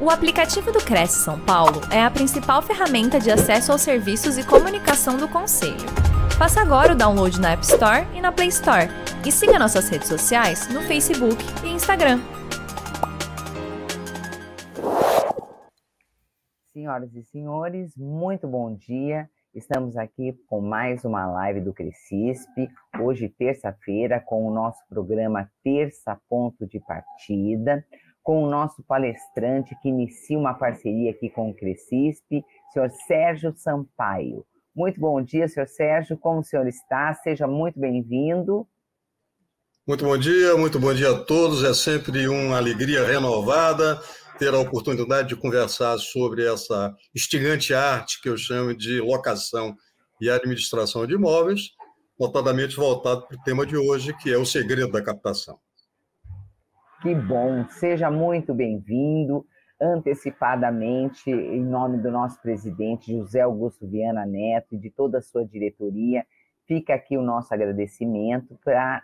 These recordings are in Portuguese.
O aplicativo do Cresce São Paulo é a principal ferramenta de acesso aos serviços e comunicação do Conselho. Faça agora o download na App Store e na Play Store. E siga nossas redes sociais no Facebook e Instagram. Senhoras e senhores, muito bom dia. Estamos aqui com mais uma live do Crescisp, hoje terça-feira, com o nosso programa Terça Ponto de Partida com o nosso palestrante que inicia uma parceria aqui com o Crescisp, senhor Sérgio Sampaio. Muito bom dia, senhor Sérgio, como o senhor está? Seja muito bem-vindo. Muito bom dia, muito bom dia a todos. É sempre uma alegria renovada ter a oportunidade de conversar sobre essa instigante arte que eu chamo de locação e administração de imóveis, notadamente voltado para o tema de hoje, que é o segredo da captação. Que bom, seja muito bem-vindo. Antecipadamente, em nome do nosso presidente José Augusto Viana Neto e de toda a sua diretoria, fica aqui o nosso agradecimento para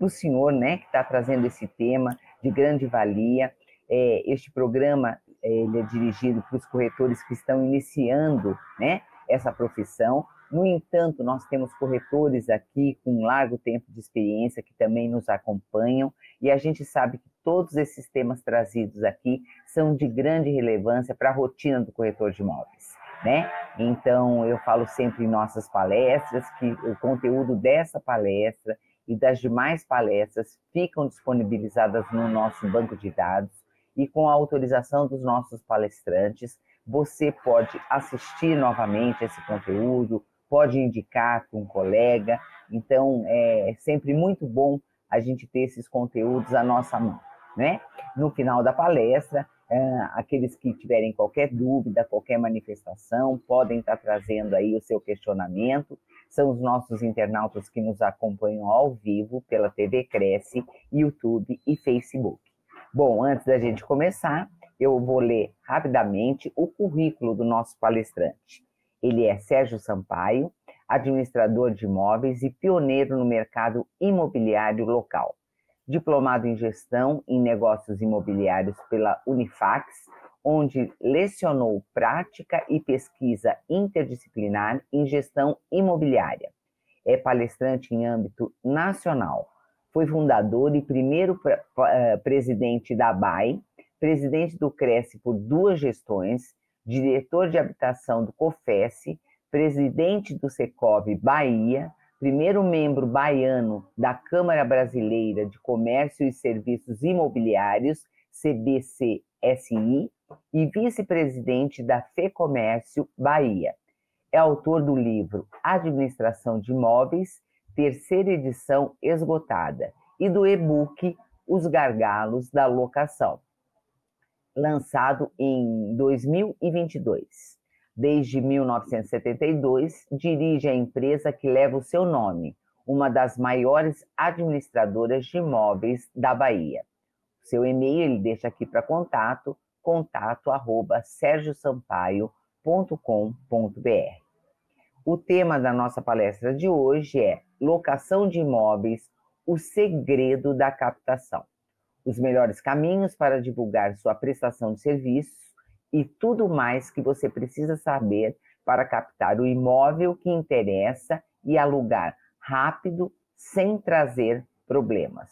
o senhor, né, que está trazendo esse tema de grande valia. É, este programa ele é dirigido para os corretores que estão iniciando, né, essa profissão. No entanto, nós temos corretores aqui com um largo tempo de experiência que também nos acompanham e a gente sabe que todos esses temas trazidos aqui são de grande relevância para a rotina do corretor de imóveis. Né? Então, eu falo sempre em nossas palestras que o conteúdo dessa palestra e das demais palestras ficam disponibilizadas no nosso banco de dados e com a autorização dos nossos palestrantes, você pode assistir novamente esse conteúdo, pode indicar para um colega. Então, é sempre muito bom a gente ter esses conteúdos à nossa mão, né? No final da palestra, é, aqueles que tiverem qualquer dúvida, qualquer manifestação, podem estar trazendo aí o seu questionamento. São os nossos internautas que nos acompanham ao vivo pela TV Cresce, YouTube e Facebook. Bom, antes da gente começar, eu vou ler rapidamente o currículo do nosso palestrante. Ele é Sérgio Sampaio, administrador de imóveis e pioneiro no mercado imobiliário local. Diplomado em gestão em negócios imobiliários pela Unifax, onde lecionou prática e pesquisa interdisciplinar em gestão imobiliária. É palestrante em âmbito nacional. Foi fundador e primeiro eh, presidente da BAI, presidente do Cresce por duas gestões, diretor de habitação do COFES, presidente do Secov Bahia, primeiro membro baiano da Câmara Brasileira de Comércio e Serviços Imobiliários, CBCSI, e vice-presidente da FEComércio Bahia. É autor do livro Administração de Imóveis, terceira edição esgotada, e do e-book Os Gargalos da Locação lançado em 2022. Desde 1972, dirige a empresa que leva o seu nome, uma das maiores administradoras de imóveis da Bahia. seu e-mail ele deixa aqui para contato, contato arroba sergiosampaio.com.br. O tema da nossa palestra de hoje é Locação de imóveis, o segredo da captação os melhores caminhos para divulgar sua prestação de serviços e tudo mais que você precisa saber para captar o imóvel que interessa e alugar rápido, sem trazer problemas.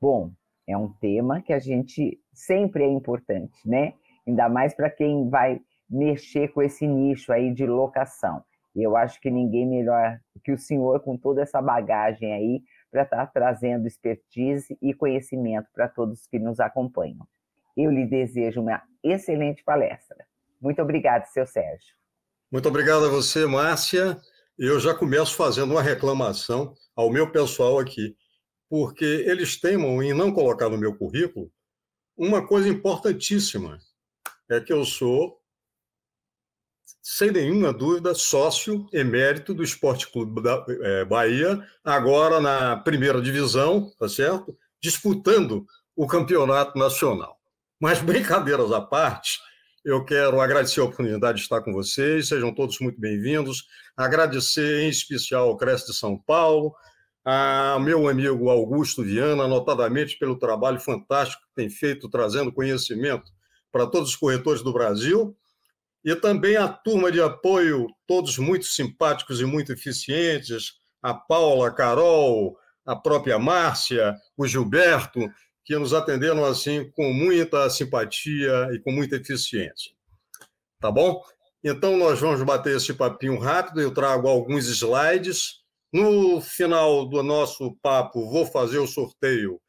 Bom, é um tema que a gente sempre é importante, né? Ainda mais para quem vai mexer com esse nicho aí de locação. Eu acho que ninguém melhor que o senhor, com toda essa bagagem aí, para estar tá trazendo expertise e conhecimento para todos que nos acompanham. Eu lhe desejo uma excelente palestra. Muito obrigado, seu Sérgio. Muito obrigado a você, Márcia. Eu já começo fazendo uma reclamação ao meu pessoal aqui, porque eles temam em não colocar no meu currículo uma coisa importantíssima, é que eu sou sem nenhuma dúvida, sócio emérito do Esporte Clube da é, Bahia, agora na primeira divisão, tá certo? Disputando o campeonato nacional. Mas, brincadeiras à parte, eu quero agradecer a oportunidade de estar com vocês, sejam todos muito bem-vindos. Agradecer em especial ao Cresce de São Paulo, a meu amigo Augusto Viana, notadamente pelo trabalho fantástico que tem feito, trazendo conhecimento para todos os corretores do Brasil, e também a turma de apoio, todos muito simpáticos e muito eficientes, a Paula, a Carol, a própria Márcia, o Gilberto, que nos atenderam assim com muita simpatia e com muita eficiência. Tá bom? Então nós vamos bater esse papinho rápido, eu trago alguns slides. No final do nosso papo, vou fazer o sorteio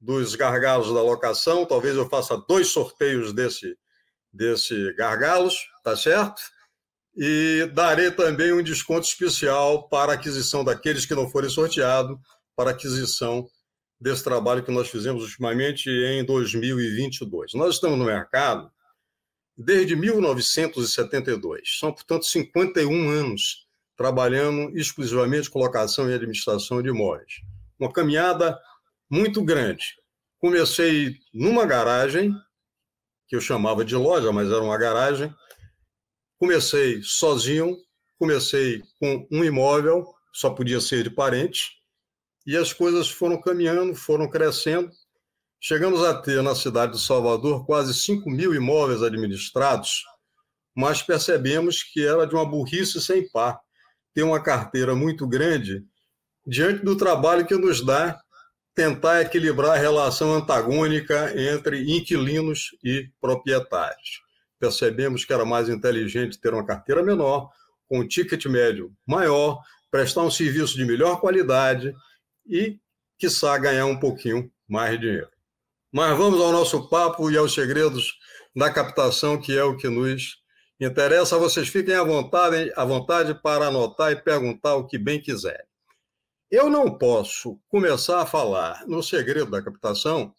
dos gargalos da locação. Talvez eu faça dois sorteios desse, desse gargalos, tá certo? E darei também um desconto especial para aquisição daqueles que não forem sorteados, para aquisição desse trabalho que nós fizemos ultimamente em 2022. Nós estamos no mercado desde 1972. São, portanto, 51 anos trabalhando exclusivamente com locação e administração de imóveis. Uma caminhada muito grande. Comecei numa garagem, que eu chamava de loja, mas era uma garagem. Comecei sozinho, comecei com um imóvel, só podia ser de parente, e as coisas foram caminhando, foram crescendo. Chegamos a ter na cidade de Salvador quase 5 mil imóveis administrados, mas percebemos que era de uma burrice sem par ter uma carteira muito grande diante do trabalho que nos dá tentar equilibrar a relação antagônica entre inquilinos e proprietários. Percebemos que era mais inteligente ter uma carteira menor, com um ticket médio maior, prestar um serviço de melhor qualidade e, quiçá, ganhar um pouquinho mais de dinheiro. Mas vamos ao nosso papo e aos segredos da captação, que é o que nos interessa. Vocês fiquem à vontade, à vontade para anotar e perguntar o que bem quiserem. Eu não posso começar a falar no segredo da captação,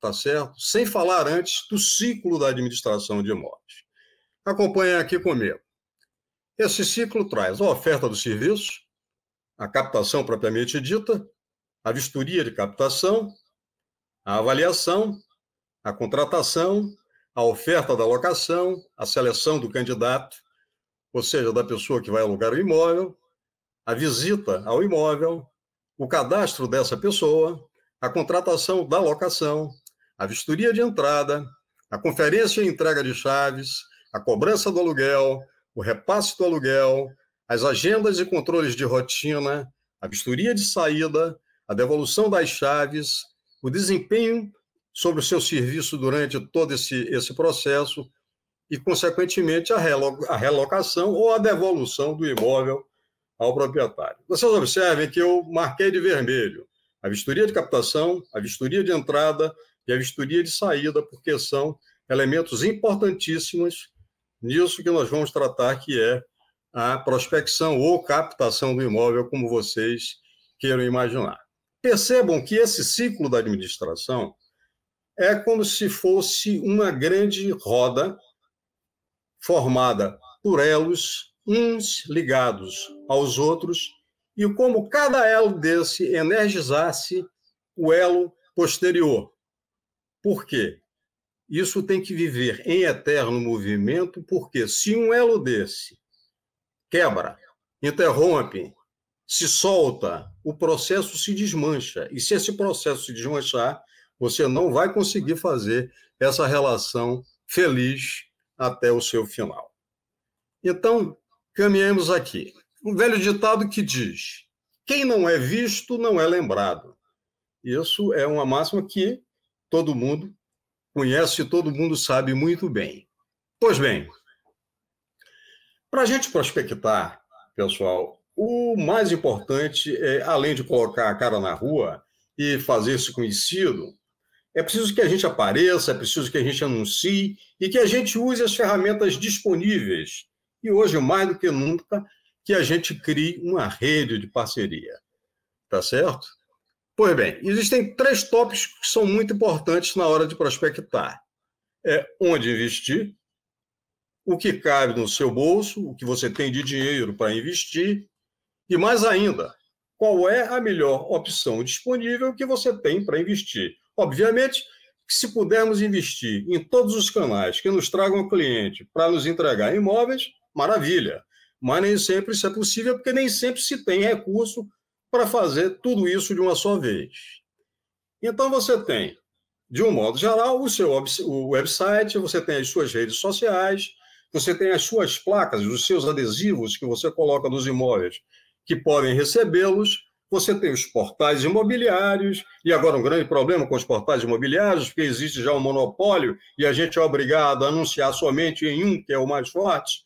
tá certo? Sem falar antes do ciclo da administração de imóveis. Acompanhem aqui comigo. Esse ciclo traz a oferta do serviço, a captação propriamente dita, a vistoria de captação, a avaliação, a contratação, a oferta da locação, a seleção do candidato, ou seja, da pessoa que vai alugar o imóvel, a visita ao imóvel, o cadastro dessa pessoa, a contratação da locação, a vistoria de entrada, a conferência e entrega de chaves, a cobrança do aluguel, o repasse do aluguel, as agendas e controles de rotina, a vistoria de saída, a devolução das chaves, o desempenho sobre o seu serviço durante todo esse, esse processo e, consequentemente, a, relo, a relocação ou a devolução do imóvel ao proprietário. Vocês observem que eu marquei de vermelho a vistoria de captação, a vistoria de entrada e a vistoria de saída, porque são elementos importantíssimos nisso que nós vamos tratar, que é a prospecção ou captação do imóvel, como vocês queiram imaginar. Percebam que esse ciclo da administração é como se fosse uma grande roda formada por elos uns ligados aos outros, e como cada elo desse energizasse o elo posterior. Por quê? Isso tem que viver em eterno movimento, porque se um elo desse quebra, interrompe, se solta, o processo se desmancha. E se esse processo se desmanchar, você não vai conseguir fazer essa relação feliz até o seu final. Então, Caminhemos aqui. Um velho ditado que diz: quem não é visto não é lembrado. Isso é uma máxima que todo mundo conhece, todo mundo sabe muito bem. Pois bem, para a gente prospectar, pessoal, o mais importante é, além de colocar a cara na rua e fazer-se conhecido, é preciso que a gente apareça, é preciso que a gente anuncie e que a gente use as ferramentas disponíveis e hoje, mais do que nunca, que a gente crie uma rede de parceria. Tá certo? Pois bem, existem três tópicos que são muito importantes na hora de prospectar. É onde investir, o que cabe no seu bolso, o que você tem de dinheiro para investir, e mais ainda, qual é a melhor opção disponível que você tem para investir. Obviamente que se pudermos investir em todos os canais que nos tragam cliente para nos entregar imóveis, maravilha. Mas nem sempre isso é possível, porque nem sempre se tem recurso para fazer tudo isso de uma só vez. Então você tem de um modo geral, o seu o website, você tem as suas redes sociais, você tem as suas placas, os seus adesivos que você coloca nos imóveis que podem recebê-los, você tem os portais imobiliários, e agora um grande problema com os portais imobiliários, porque existe já um monopólio e a gente é obrigado a anunciar somente em um, que é o mais forte.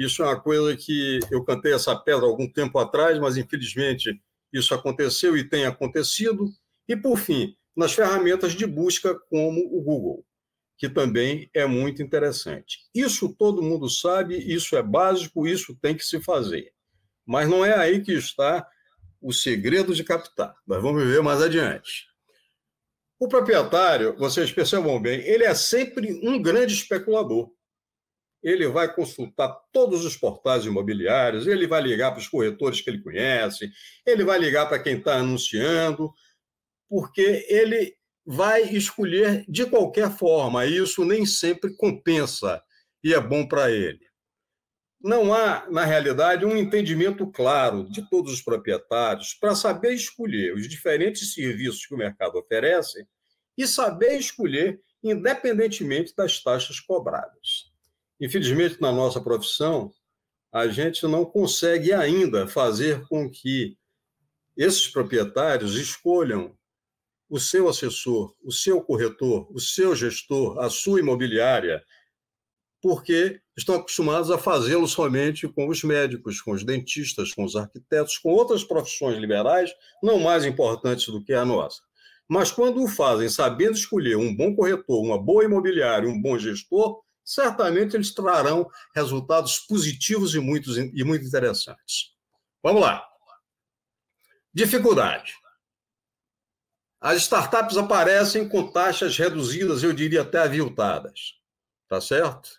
Isso é uma coisa que eu cantei essa pedra algum tempo atrás, mas infelizmente isso aconteceu e tem acontecido. E, por fim, nas ferramentas de busca como o Google, que também é muito interessante. Isso todo mundo sabe, isso é básico, isso tem que se fazer. Mas não é aí que está o segredo de captar. Nós vamos ver mais adiante. O proprietário, vocês percebam bem, ele é sempre um grande especulador. Ele vai consultar todos os portais imobiliários, ele vai ligar para os corretores que ele conhece, ele vai ligar para quem está anunciando, porque ele vai escolher de qualquer forma, e isso nem sempre compensa e é bom para ele não há, na realidade, um entendimento claro de todos os proprietários para saber escolher os diferentes serviços que o mercado oferece e saber escolher independentemente das taxas cobradas. Infelizmente, na nossa profissão, a gente não consegue ainda fazer com que esses proprietários escolham o seu assessor, o seu corretor, o seu gestor, a sua imobiliária, porque estão acostumados a fazê-lo somente com os médicos, com os dentistas, com os arquitetos, com outras profissões liberais, não mais importantes do que a nossa. Mas quando o fazem sabendo escolher um bom corretor, uma boa imobiliária, um bom gestor, certamente eles trarão resultados positivos e, muitos, e muito interessantes. Vamos lá. Dificuldade. As startups aparecem com taxas reduzidas, eu diria até aviltadas. Tá certo?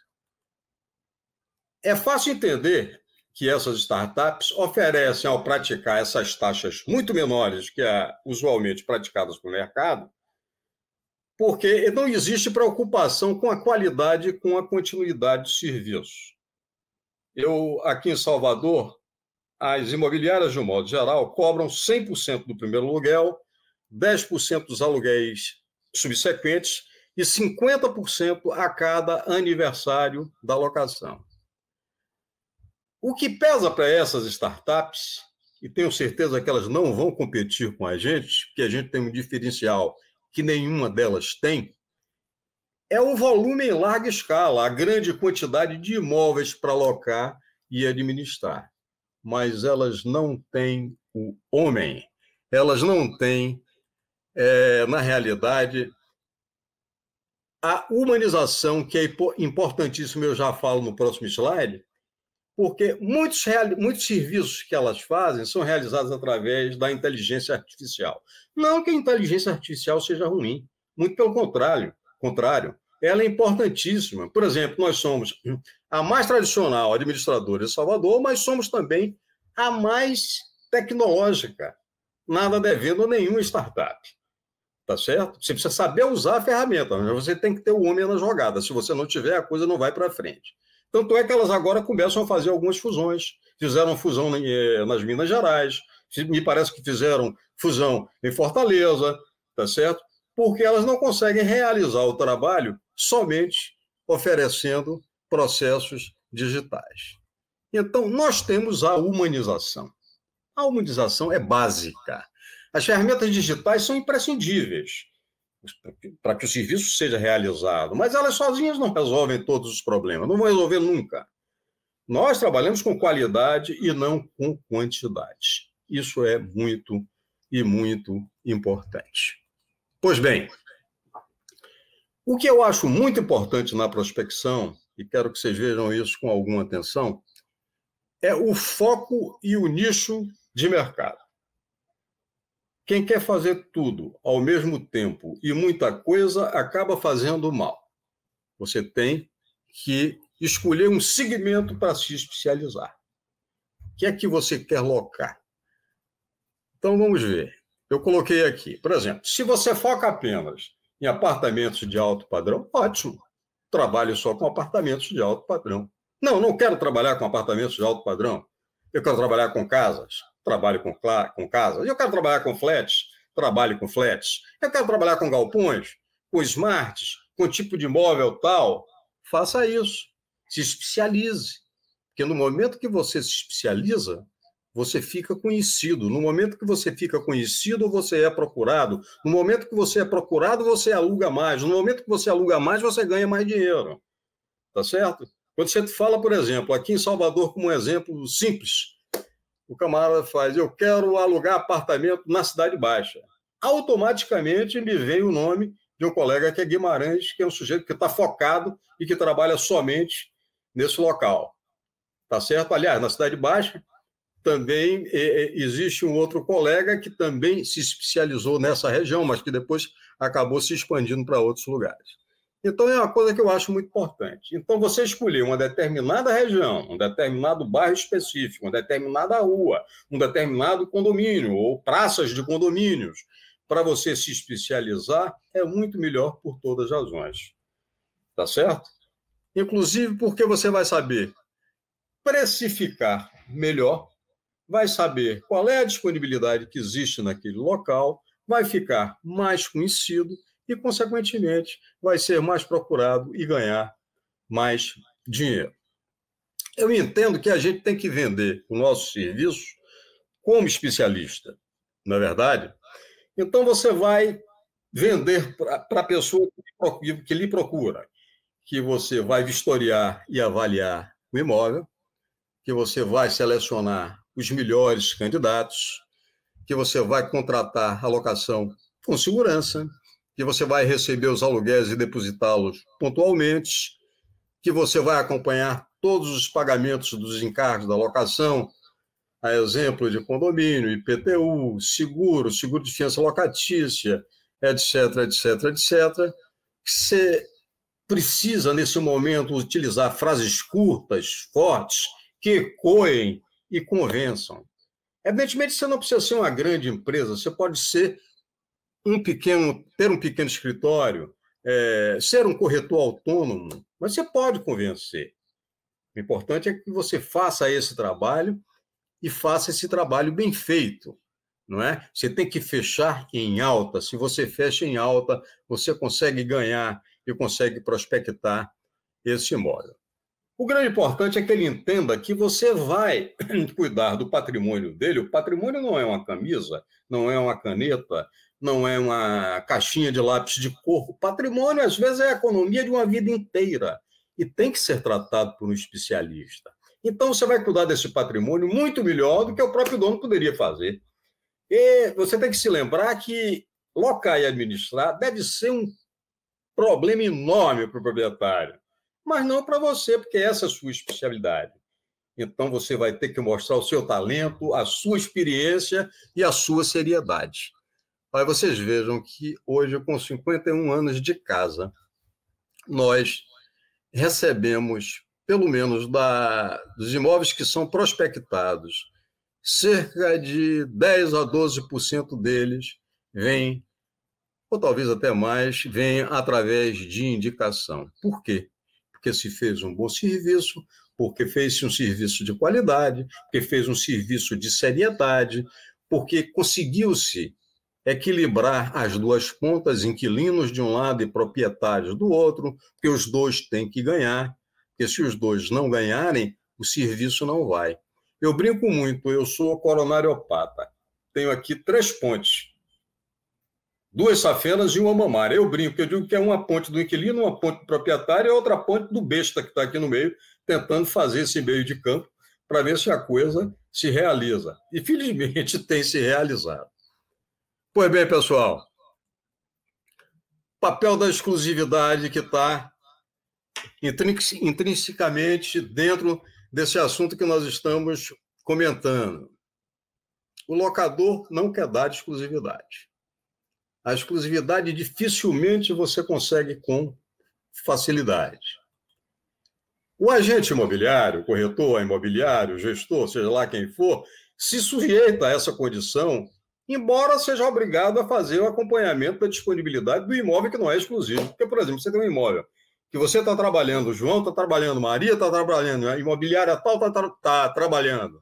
É fácil entender que essas startups oferecem, ao praticar essas taxas muito menores que a usualmente praticadas no mercado, porque não existe preocupação com a qualidade e com a continuidade de serviço. Eu, aqui em Salvador, as imobiliárias, de um modo geral, cobram 100% do primeiro aluguel, 10% dos aluguéis subsequentes e 50% a cada aniversário da locação. O que pesa para essas startups, e tenho certeza que elas não vão competir com a gente, porque a gente tem um diferencial que nenhuma delas tem, é o volume em larga escala, a grande quantidade de imóveis para alocar e administrar. Mas elas não têm o homem, elas não têm, é, na realidade, a humanização, que é importantíssimo, eu já falo no próximo slide, porque muitos, muitos serviços que elas fazem são realizados através da inteligência artificial. Não que a inteligência artificial seja ruim, muito pelo contrário, contrário, ela é importantíssima. Por exemplo, nós somos a mais tradicional administradora de Salvador, mas somos também a mais tecnológica, nada devendo a nenhuma startup. Tá certo? Você precisa saber usar a ferramenta, mas você tem que ter o homem na jogada. Se você não tiver, a coisa não vai para frente. Tanto é que elas agora começam a fazer algumas fusões. Fizeram fusão eh, nas Minas Gerais, me parece que fizeram fusão em Fortaleza, tá certo? Porque elas não conseguem realizar o trabalho somente oferecendo processos digitais. Então, nós temos a humanização. A humanização é básica. As ferramentas digitais são imprescindíveis para que o serviço seja realizado, mas elas sozinhas não resolvem todos os problemas, não vão resolver nunca. Nós trabalhamos com qualidade e não com quantidade. Isso é muito e muito importante. Pois bem, o que eu acho muito importante na prospecção, e quero que vocês vejam isso com alguma atenção, é o foco e o nicho de mercado. Quem quer fazer tudo ao mesmo tempo e muita coisa acaba fazendo mal. Você tem que escolher um segmento para se especializar. O que é que você quer locar? Então vamos ver. Eu coloquei aqui, por exemplo, se você foca apenas em apartamentos de alto padrão, ótimo. Trabalhe só com apartamentos de alto padrão. Não, não quero trabalhar com apartamentos de alto padrão. Eu quero trabalhar com casas trabalho com, com. Eu quero trabalhar com flats, trabalho com flats. Eu quero trabalhar com galpões, com smarts, com tipo de imóvel tal, faça isso. Se especialize. Porque no momento que você se especializa, você fica conhecido. No momento que você fica conhecido, você é procurado. No momento que você é procurado, você aluga mais. No momento que você aluga mais, você ganha mais dinheiro. Tá certo? Quando você fala, por exemplo, aqui em Salvador, como um exemplo simples, o camarada faz: eu quero alugar apartamento na Cidade Baixa. Automaticamente me vem o nome de um colega que é Guimarães, que é um sujeito que está focado e que trabalha somente nesse local. Tá certo? Aliás, na Cidade Baixa, também é, existe um outro colega que também se especializou nessa região, mas que depois acabou se expandindo para outros lugares. Então, é uma coisa que eu acho muito importante. Então, você escolher uma determinada região, um determinado bairro específico, uma determinada rua, um determinado condomínio ou praças de condomínios, para você se especializar, é muito melhor por todas as razões. Tá certo? Inclusive porque você vai saber precificar melhor vai saber qual é a disponibilidade que existe naquele local, vai ficar mais conhecido e, consequentemente, vai ser mais procurado e ganhar mais dinheiro. Eu entendo que a gente tem que vender o nosso serviço como especialista, não é verdade? Então, você vai vender para a pessoa que lhe procura, que você vai vistoriar e avaliar o imóvel, que você vai selecionar os melhores candidatos, que você vai contratar a locação com segurança, que você vai receber os aluguéis e depositá-los pontualmente, que você vai acompanhar todos os pagamentos dos encargos da locação, a exemplo de condomínio, IPTU, seguro, seguro de fiança locatícia, etc, etc, etc. Você precisa, nesse momento, utilizar frases curtas, fortes, que ecoem e convençam. Evidentemente, você não precisa ser uma grande empresa, você pode ser um pequeno, ter um pequeno escritório, é, ser um corretor autônomo, mas você pode convencer. O importante é que você faça esse trabalho e faça esse trabalho bem feito, não é? Você tem que fechar em alta. Se você fecha em alta, você consegue ganhar e consegue prospectar esse imóvel. O grande importante é que ele entenda que você vai cuidar do patrimônio dele. O patrimônio não é uma camisa, não é uma caneta, não é uma caixinha de lápis de cor. O patrimônio, às vezes, é a economia de uma vida inteira e tem que ser tratado por um especialista. Então, você vai cuidar desse patrimônio muito melhor do que o próprio dono poderia fazer. E você tem que se lembrar que locar e administrar deve ser um problema enorme para o proprietário mas não para você, porque essa é a sua especialidade. Então você vai ter que mostrar o seu talento, a sua experiência e a sua seriedade. Aí vocês vejam que hoje, com 51 anos de casa, nós recebemos, pelo menos da, dos imóveis que são prospectados, cerca de 10 a 12% deles vêm, ou talvez até mais, vêm através de indicação. Por quê? porque se fez um bom serviço, porque fez um serviço de qualidade, porque fez um serviço de seriedade, porque conseguiu-se equilibrar as duas pontas, inquilinos de um lado e proprietários do outro, porque os dois têm que ganhar, porque se os dois não ganharem, o serviço não vai. Eu brinco muito, eu sou coronariopata. Tenho aqui três pontes duas safenas e uma mamária. Eu brinco, eu digo que é uma ponte do inquilino, uma ponte do proprietário e outra ponte do besta que está aqui no meio, tentando fazer esse meio de campo para ver se a coisa se realiza. E felizmente tem se realizado. Pois bem, pessoal, papel da exclusividade que está intrinsecamente dentro desse assunto que nós estamos comentando. O locador não quer dar exclusividade. A exclusividade dificilmente você consegue com facilidade. O agente imobiliário, corretor imobiliário, gestor, seja lá quem for, se sujeita a essa condição, embora seja obrigado a fazer o acompanhamento da disponibilidade do imóvel que não é exclusivo. Porque, por exemplo, você tem um imóvel que você está trabalhando, o João está trabalhando, Maria está trabalhando, a imobiliária tal está tá trabalhando.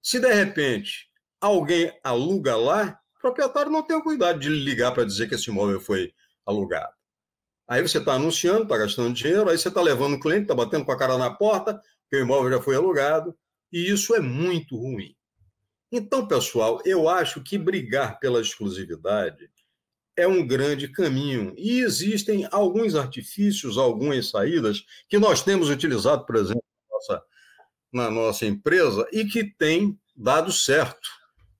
Se de repente alguém aluga lá, proprietário não tem o cuidado de ligar para dizer que esse imóvel foi alugado. Aí você está anunciando, está gastando dinheiro, aí você está levando o cliente, está batendo com a cara na porta, que o imóvel já foi alugado, e isso é muito ruim. Então, pessoal, eu acho que brigar pela exclusividade é um grande caminho. E existem alguns artifícios, algumas saídas que nós temos utilizado, por exemplo, na nossa, na nossa empresa e que tem dado certo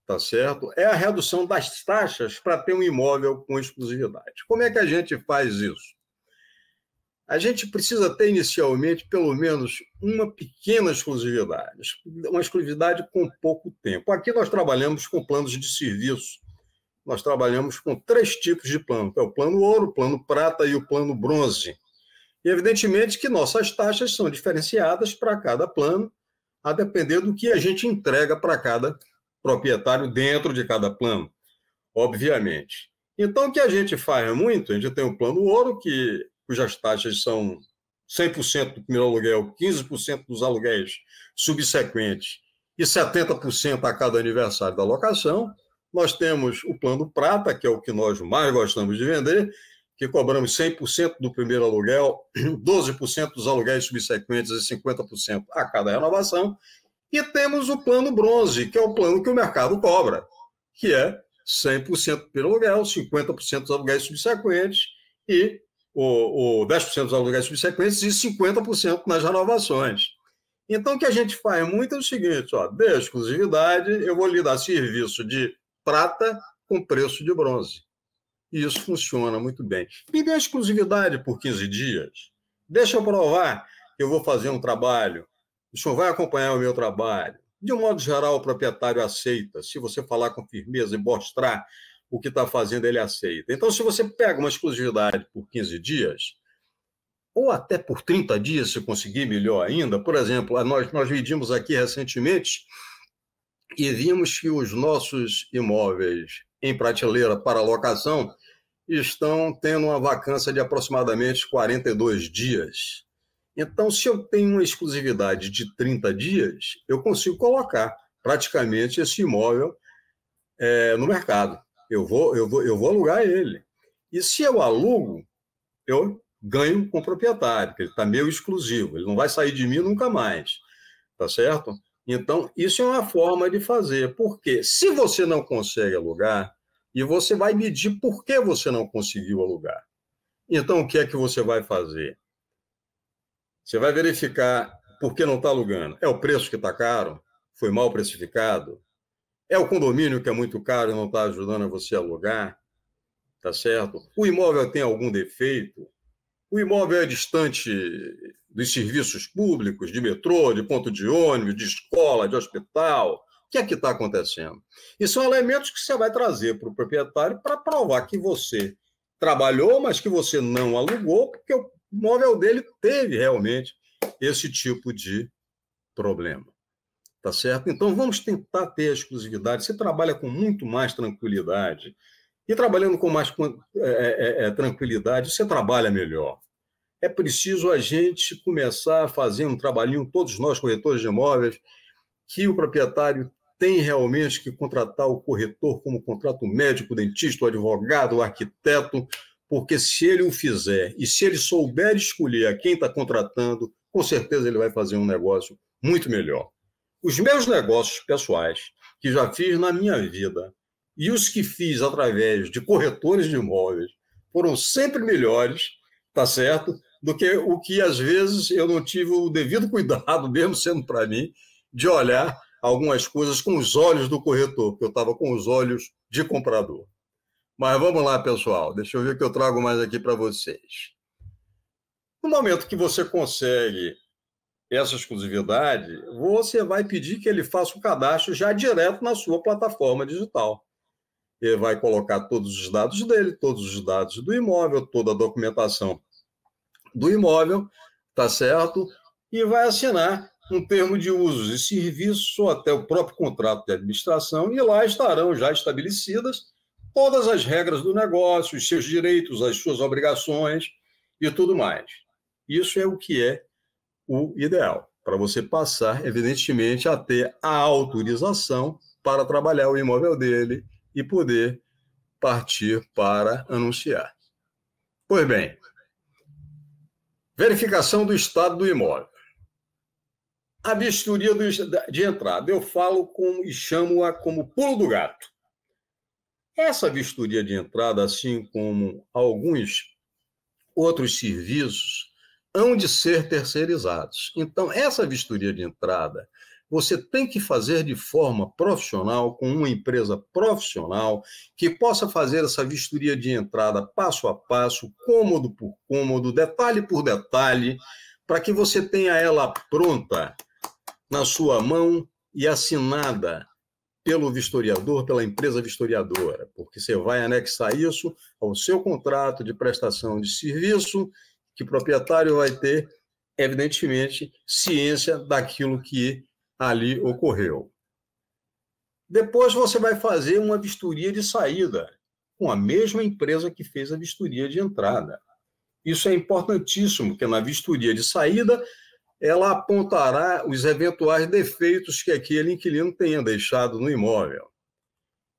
tá certo? É a redução das taxas para ter um imóvel com exclusividade. Como é que a gente faz isso? A gente precisa ter inicialmente pelo menos uma pequena exclusividade, uma exclusividade com pouco tempo. Aqui nós trabalhamos com planos de serviço. Nós trabalhamos com três tipos de plano: é o plano ouro, o plano prata e o plano bronze. E evidentemente que nossas taxas são diferenciadas para cada plano, a depender do que a gente entrega para cada proprietário dentro de cada plano, obviamente. Então, o que a gente faz muito, a gente tem o plano ouro, que, cujas taxas são 100% do primeiro aluguel, 15% dos aluguéis subsequentes e 70% a cada aniversário da locação. Nós temos o plano prata, que é o que nós mais gostamos de vender, que cobramos 100% do primeiro aluguel, 12% dos aluguéis subsequentes e 50% a cada renovação, e temos o plano bronze, que é o plano que o mercado cobra, que é 100% pelo aluguel, 50% dos aluguéis subsequentes e o, o 10% dos aluguéis subsequentes e 50% nas renovações. Então, o que a gente faz muito é o seguinte: ó, de exclusividade, eu vou lhe dar serviço de prata com preço de bronze. E isso funciona muito bem. Me dê exclusividade por 15 dias. Deixa eu provar que eu vou fazer um trabalho o senhor vai acompanhar o meu trabalho. De um modo geral, o proprietário aceita. Se você falar com firmeza e mostrar o que está fazendo, ele aceita. Então, se você pega uma exclusividade por 15 dias, ou até por 30 dias, se conseguir, melhor ainda. Por exemplo, nós, nós medimos aqui recentemente e vimos que os nossos imóveis em prateleira para locação estão tendo uma vacância de aproximadamente 42 dias. Então, se eu tenho uma exclusividade de 30 dias, eu consigo colocar praticamente esse imóvel é, no mercado. Eu vou, eu, vou, eu vou alugar ele. E se eu alugo, eu ganho com o proprietário, porque ele está meio exclusivo, ele não vai sair de mim nunca mais. Tá certo? Então, isso é uma forma de fazer. Porque se você não consegue alugar, e você vai medir por que você não conseguiu alugar. Então, o que é que você vai fazer? Você vai verificar por que não está alugando. É o preço que está caro? Foi mal precificado? É o condomínio que é muito caro e não está ajudando a você alugar? Tá certo? O imóvel tem algum defeito? O imóvel é distante dos serviços públicos, de metrô, de ponto de ônibus, de escola, de hospital? O que é que está acontecendo? E são elementos que você vai trazer para o proprietário para provar que você trabalhou, mas que você não alugou, porque o o móvel dele teve realmente esse tipo de problema. Tá certo? Então vamos tentar ter exclusividade. Você trabalha com muito mais tranquilidade. E trabalhando com mais é, é, é, tranquilidade, você trabalha melhor. É preciso a gente começar a fazer um trabalhinho, todos nós, corretores de imóveis, que o proprietário tem realmente que contratar o corretor como contrato médico, o dentista, o advogado, o arquiteto, porque se ele o fizer e se ele souber escolher a quem está contratando, com certeza ele vai fazer um negócio muito melhor. Os meus negócios pessoais, que já fiz na minha vida, e os que fiz através de corretores de imóveis, foram sempre melhores, tá certo? Do que o que às vezes eu não tive o devido cuidado, mesmo sendo para mim, de olhar algumas coisas com os olhos do corretor, porque eu estava com os olhos de comprador. Mas vamos lá, pessoal. Deixa eu ver o que eu trago mais aqui para vocês. No momento que você consegue essa exclusividade, você vai pedir que ele faça o cadastro já direto na sua plataforma digital. Ele vai colocar todos os dados dele, todos os dados do imóvel, toda a documentação do imóvel, tá certo? E vai assinar um termo de usos e serviços ou até o próprio contrato de administração, e lá estarão já estabelecidas todas as regras do negócio, os seus direitos, as suas obrigações e tudo mais. Isso é o que é o ideal, para você passar, evidentemente, a ter a autorização para trabalhar o imóvel dele e poder partir para anunciar. Pois bem, verificação do estado do imóvel. A vistoria de entrada, eu falo com, e chamo-a como pulo do gato. Essa vistoria de entrada, assim como alguns outros serviços, hão de ser terceirizados. Então, essa vistoria de entrada, você tem que fazer de forma profissional, com uma empresa profissional, que possa fazer essa vistoria de entrada passo a passo, cômodo por cômodo, detalhe por detalhe, para que você tenha ela pronta na sua mão e assinada pelo vistoriador, pela empresa vistoriadora, porque você vai anexar isso ao seu contrato de prestação de serviço que o proprietário vai ter, evidentemente, ciência daquilo que ali ocorreu. Depois você vai fazer uma vistoria de saída com a mesma empresa que fez a vistoria de entrada. Isso é importantíssimo, porque na vistoria de saída ela apontará os eventuais defeitos que aquele inquilino tenha deixado no imóvel.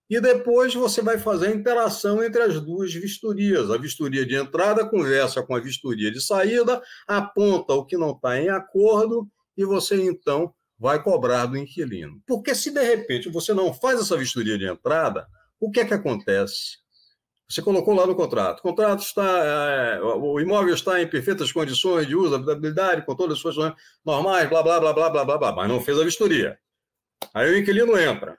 E depois você vai fazer a interação entre as duas vistorias. A vistoria de entrada conversa com a vistoria de saída, aponta o que não está em acordo e você então vai cobrar do inquilino. Porque se de repente você não faz essa vistoria de entrada, o que é que acontece? Você colocou lá no contrato. O contrato está, é, o imóvel está em perfeitas condições de uso, habitabilidade, com todas as suas normais, blá, blá, blá, blá, blá, blá, blá, mas não fez a vistoria. Aí o inquilino entra.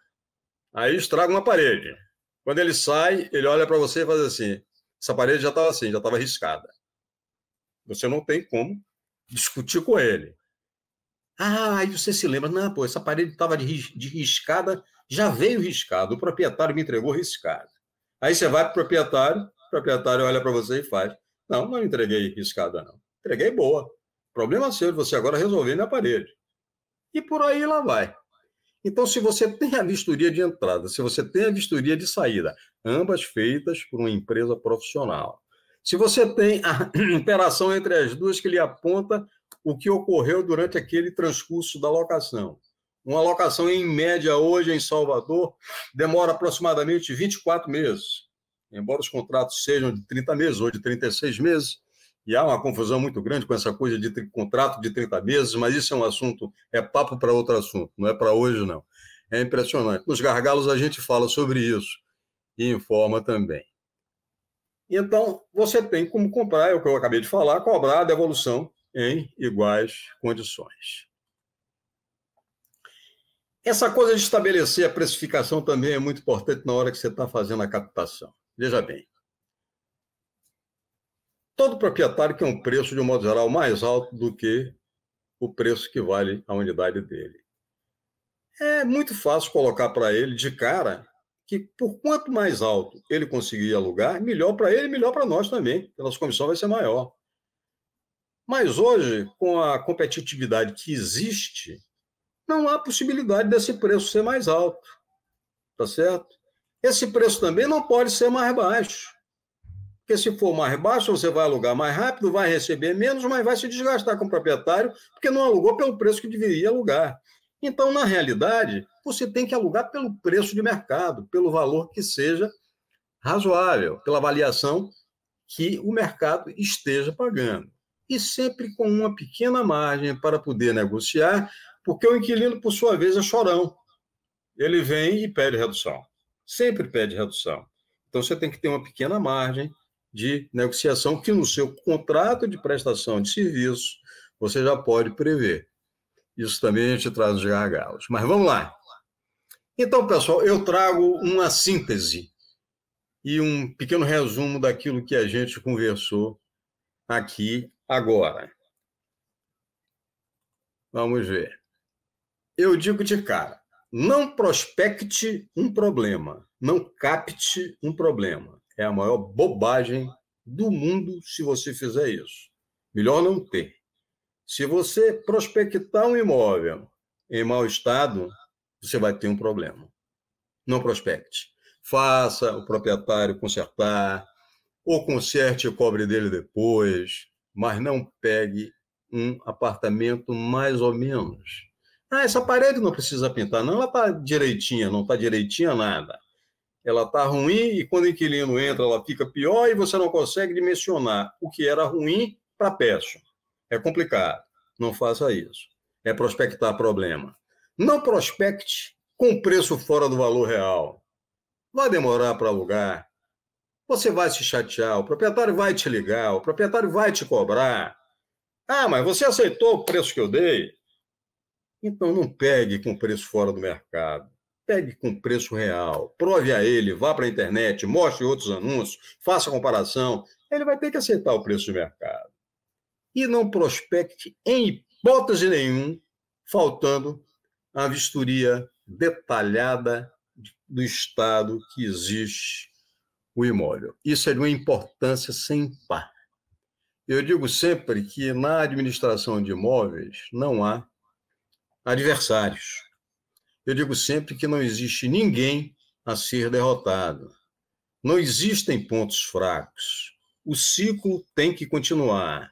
Aí estraga uma parede. Quando ele sai, ele olha para você e faz assim: essa parede já estava assim, já estava riscada. Você não tem como discutir com ele. Ah, aí você se lembra, não, pô, essa parede estava de, de riscada, já veio riscado, o proprietário me entregou riscada. Aí você vai para o proprietário, o proprietário olha para você e faz. Não, não entreguei riscada, não. Entreguei boa. Problema seu, você agora resolver na parede. E por aí lá vai. Então, se você tem a vistoria de entrada, se você tem a vistoria de saída, ambas feitas por uma empresa profissional, se você tem a interação entre as duas que lhe aponta o que ocorreu durante aquele transcurso da locação. Uma locação, em média, hoje em Salvador, demora aproximadamente 24 meses. Embora os contratos sejam de 30 meses ou de 36 meses, e há uma confusão muito grande com essa coisa de contrato de 30 meses, mas isso é um assunto, é papo para outro assunto, não é para hoje, não. É impressionante. Nos gargalos a gente fala sobre isso e informa também. Então, você tem como comprar, é o que eu acabei de falar, cobrar a devolução em iguais condições. Essa coisa de estabelecer a precificação também é muito importante na hora que você está fazendo a captação. Veja bem, todo proprietário quer um preço, de um modo geral, mais alto do que o preço que vale a unidade dele. É muito fácil colocar para ele de cara que, por quanto mais alto ele conseguir alugar, melhor para ele e melhor para nós também, a nossa comissão vai ser maior. Mas hoje, com a competitividade que existe, não há possibilidade desse preço ser mais alto. Tá certo? Esse preço também não pode ser mais baixo. Porque se for mais baixo, você vai alugar mais rápido, vai receber menos, mas vai se desgastar com o proprietário, porque não alugou pelo preço que deveria alugar. Então, na realidade, você tem que alugar pelo preço de mercado, pelo valor que seja razoável, pela avaliação que o mercado esteja pagando. E sempre com uma pequena margem para poder negociar, porque o inquilino, por sua vez, é chorão. Ele vem e pede redução. Sempre pede redução. Então, você tem que ter uma pequena margem de negociação que no seu contrato de prestação de serviço você já pode prever. Isso também a gente traz os gargalos. Mas vamos lá. Então, pessoal, eu trago uma síntese e um pequeno resumo daquilo que a gente conversou aqui agora. Vamos ver. Eu digo de cara, não prospecte um problema, não capte um problema é a maior bobagem do mundo se você fizer isso. Melhor não ter. Se você prospectar um imóvel em mau estado, você vai ter um problema. Não prospecte. Faça o proprietário consertar, ou conserte e cobre dele depois, mas não pegue um apartamento mais ou menos. Ah, essa parede não precisa pintar, não, ela está direitinha, não está direitinha nada ela está ruim e quando o inquilino entra, ela fica pior e você não consegue dimensionar o que era ruim para péssimo. É complicado. Não faça isso. É prospectar problema. Não prospecte com preço fora do valor real. Vai demorar para alugar. Você vai se chatear, o proprietário vai te ligar, o proprietário vai te cobrar. Ah, mas você aceitou o preço que eu dei? Então não pegue com preço fora do mercado. Pegue com preço real. Prove a ele, vá para a internet, mostre outros anúncios, faça comparação. Ele vai ter que aceitar o preço de mercado. E não prospecte em hipótese nenhuma, faltando a vistoria detalhada do estado que existe o imóvel. Isso é de uma importância sem par. Eu digo sempre que na administração de imóveis não há adversários. Eu digo sempre que não existe ninguém a ser derrotado. Não existem pontos fracos. O ciclo tem que continuar.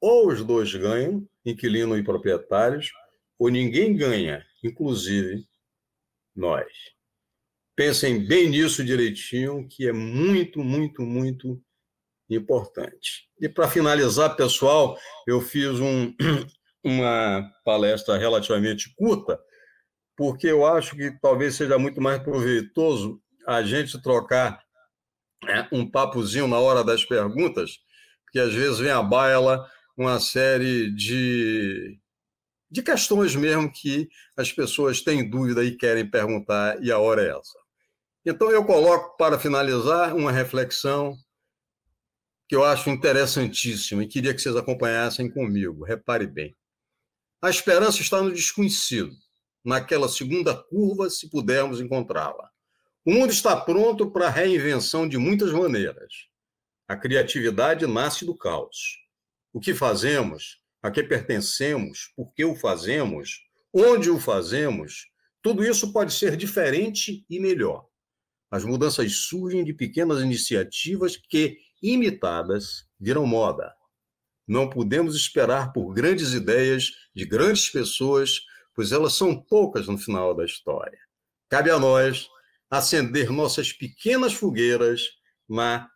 Ou os dois ganham, inquilino e proprietários, ou ninguém ganha, inclusive nós. Pensem bem nisso direitinho, que é muito, muito, muito importante. E para finalizar, pessoal, eu fiz um, uma palestra relativamente curta, porque eu acho que talvez seja muito mais proveitoso a gente trocar né, um papozinho na hora das perguntas, porque às vezes vem a baila uma série de, de questões mesmo que as pessoas têm dúvida e querem perguntar, e a hora é essa. Então, eu coloco para finalizar uma reflexão que eu acho interessantíssima e queria que vocês acompanhassem comigo. Repare bem. A esperança está no desconhecido, naquela segunda curva, se pudermos encontrá-la. O mundo está pronto para a reinvenção de muitas maneiras. A criatividade nasce do caos. O que fazemos, a que pertencemos, por que o fazemos, onde o fazemos, tudo isso pode ser diferente e melhor. As mudanças surgem de pequenas iniciativas que, imitadas, viram moda. Não podemos esperar por grandes ideias de grandes pessoas, pois elas são poucas no final da história. Cabe a nós acender nossas pequenas fogueiras na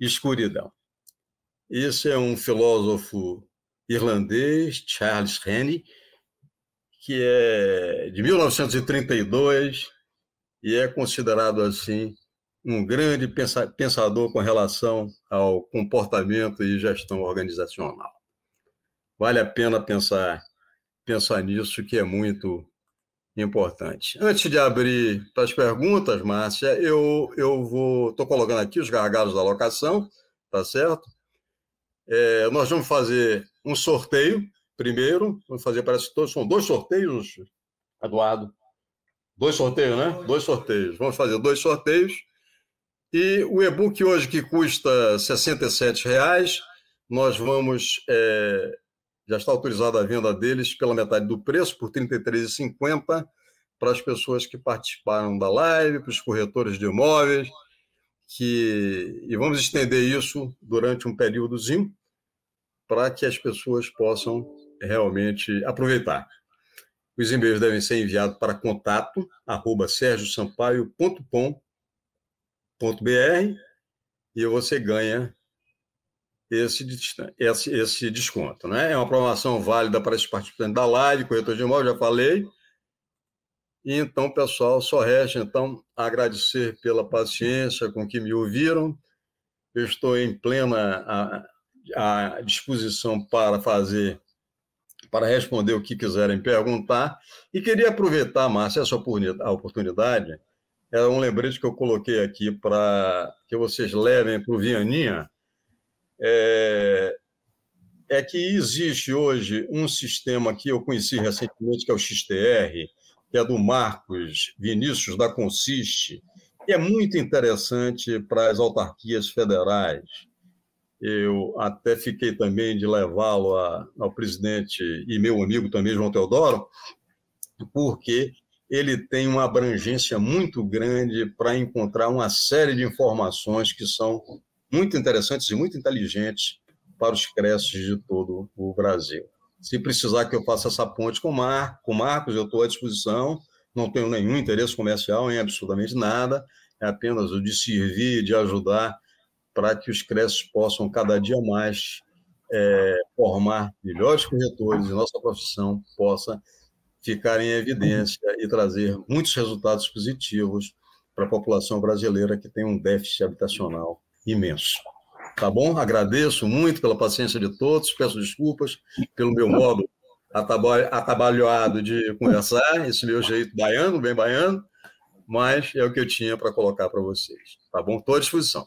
escuridão. Esse é um filósofo irlandês, Charles Rennie, que é de 1932 e é considerado assim um grande pensador com relação ao comportamento e gestão organizacional. Vale a pena pensar pensar nisso, que é muito importante. Antes de abrir para as perguntas, Márcia, eu, eu vou estou colocando aqui os gargalos da locação, tá certo? É, nós vamos fazer um sorteio primeiro, vamos fazer parece que todos são dois sorteios, Eduardo. Dois sorteios, né? Dois sorteios. Vamos fazer dois sorteios. E o e-book hoje, que custa R$ 67,00, nós vamos. É, já está autorizada a venda deles pela metade do preço, por R$ 33,50, para as pessoas que participaram da live, para os corretores de imóveis. Que, e vamos estender isso durante um períodozinho para que as pessoas possam realmente aproveitar. Os e-mails devem ser enviados para contato arroba sergiosampaio.com.br e você ganha esse, esse, esse desconto. Né? É uma promoção válida para os participantes da live, corretor de imóvel, já falei. E então, pessoal, só resta então agradecer pela paciência com que me ouviram. Eu estou em plena a, a disposição para fazer para responder o que quiserem perguntar. E queria aproveitar, Márcia, essa oportunidade. É um lembrete que eu coloquei aqui para que vocês levem para o Vianinha. É, é que existe hoje um sistema que eu conheci recentemente, que é o XTR, que é do Marcos Vinícius da Consiste, que é muito interessante para as autarquias federais. Eu até fiquei também de levá-lo ao presidente e meu amigo também, João Teodoro, porque ele tem uma abrangência muito grande para encontrar uma série de informações que são muito interessantes e muito inteligentes para os creches de todo o Brasil. Se precisar que eu faça essa ponte com o Mar, com Marcos, eu estou à disposição, não tenho nenhum interesse comercial em absolutamente nada, é apenas o de servir, de ajudar, para que os creches possam cada dia mais é, formar melhores corretores e nossa profissão possa ficar em evidência e trazer muitos resultados positivos para a população brasileira que tem um déficit habitacional imenso. Tá bom? Agradeço muito pela paciência de todos, peço desculpas pelo meu modo atabalhoado de conversar, esse meu jeito baiano, bem baiano, mas é o que eu tinha para colocar para vocês. Tá bom? Estou à disposição.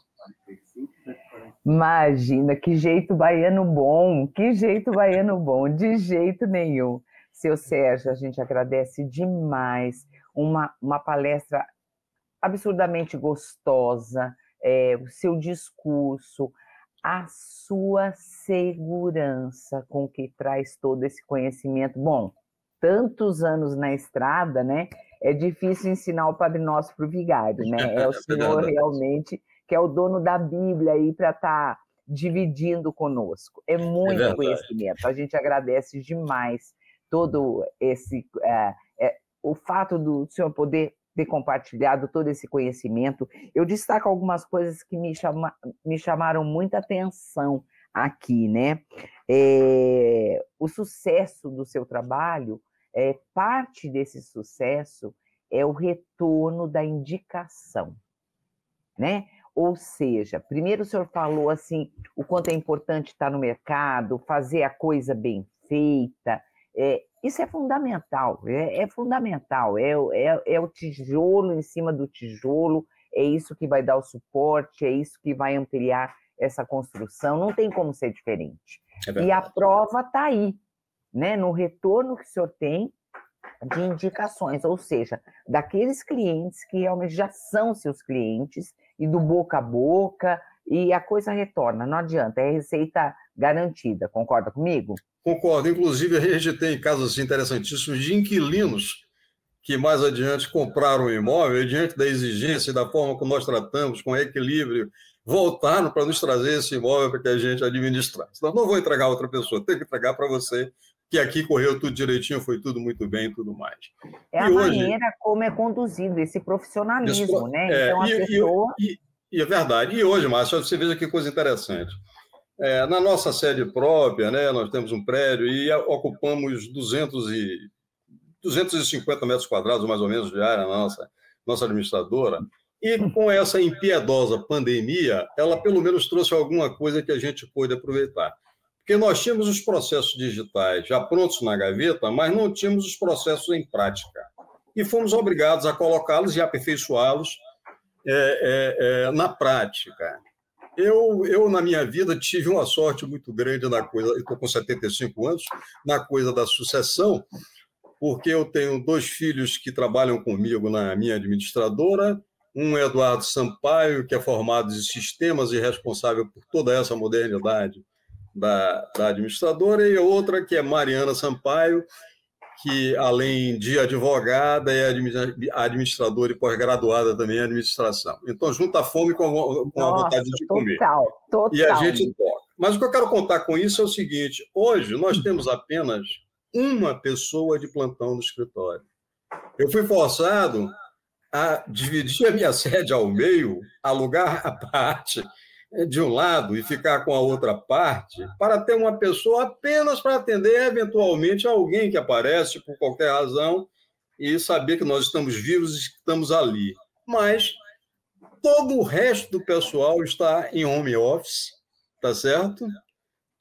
Imagina, que jeito baiano bom, que jeito baiano bom, de jeito nenhum. Seu Sérgio, a gente agradece demais. Uma, uma palestra absurdamente gostosa, é, o seu discurso, a sua segurança com que traz todo esse conhecimento. Bom, tantos anos na estrada, né? É difícil ensinar o Padre Nosso para o vigário, né? É o senhor realmente que é o dono da Bíblia aí para estar tá dividindo conosco. É muito é conhecimento. A gente agradece demais todo esse é, é, o fato do senhor poder ter compartilhado todo esse conhecimento. Eu destaco algumas coisas que me, chama, me chamaram muita atenção aqui, né? É, o sucesso do seu trabalho, é, parte desse sucesso é o retorno da indicação, né? Ou seja, primeiro o senhor falou assim o quanto é importante estar no mercado, fazer a coisa bem feita, é, isso é fundamental, é, é fundamental, é, é, é, o tijolo em cima do tijolo, é isso que vai dar o suporte, é isso que vai ampliar essa construção, não tem como ser diferente. É e a prova está aí, né, no retorno que o senhor tem de indicações, ou seja, daqueles clientes que realmente já são seus clientes, e do boca a boca, e a coisa retorna, não adianta, é receita garantida, concorda comigo? Concordo. Inclusive, a gente tem casos interessantíssimos de inquilinos que mais adiante compraram o imóvel e, diante da exigência e da forma como nós tratamos, com equilíbrio, voltaram para nos trazer esse imóvel para que a gente administrasse. Nós não vou entregar a outra pessoa, tenho que entregar para você, que aqui correu tudo direitinho, foi tudo muito bem e tudo mais. É e a hoje, maneira como é conduzido esse profissionalismo, né? É, então, a e, pessoa... E, e, é verdade. E hoje, Márcio, você veja que coisa interessante. É, na nossa sede própria, né, nós temos um prédio e ocupamos 200 e, 250 metros quadrados, mais ou menos, de área, nossa, nossa administradora. E com essa impiedosa pandemia, ela pelo menos trouxe alguma coisa que a gente pôde aproveitar. Porque nós tínhamos os processos digitais já prontos na gaveta, mas não tínhamos os processos em prática. E fomos obrigados a colocá-los e aperfeiçoá-los é, é, é, na prática. Eu, eu, na minha vida, tive uma sorte muito grande na coisa, estou com 75 anos, na coisa da sucessão, porque eu tenho dois filhos que trabalham comigo na minha administradora, um é Eduardo Sampaio, que é formado em sistemas e responsável por toda essa modernidade da, da administradora, e outra que é Mariana Sampaio, que, além de advogada, é administradora e pós-graduada também em administração. Então, junta a fome com a, com a Nossa, vontade de comer. Total, total. E a gente toca. Mas o que eu quero contar com isso é o seguinte: hoje nós temos apenas uma pessoa de plantão no escritório. Eu fui forçado a dividir a minha sede ao meio, alugar a parte de um lado e ficar com a outra parte, para ter uma pessoa apenas para atender eventualmente alguém que aparece por qualquer razão e saber que nós estamos vivos e estamos ali. Mas todo o resto do pessoal está em home office, tá certo?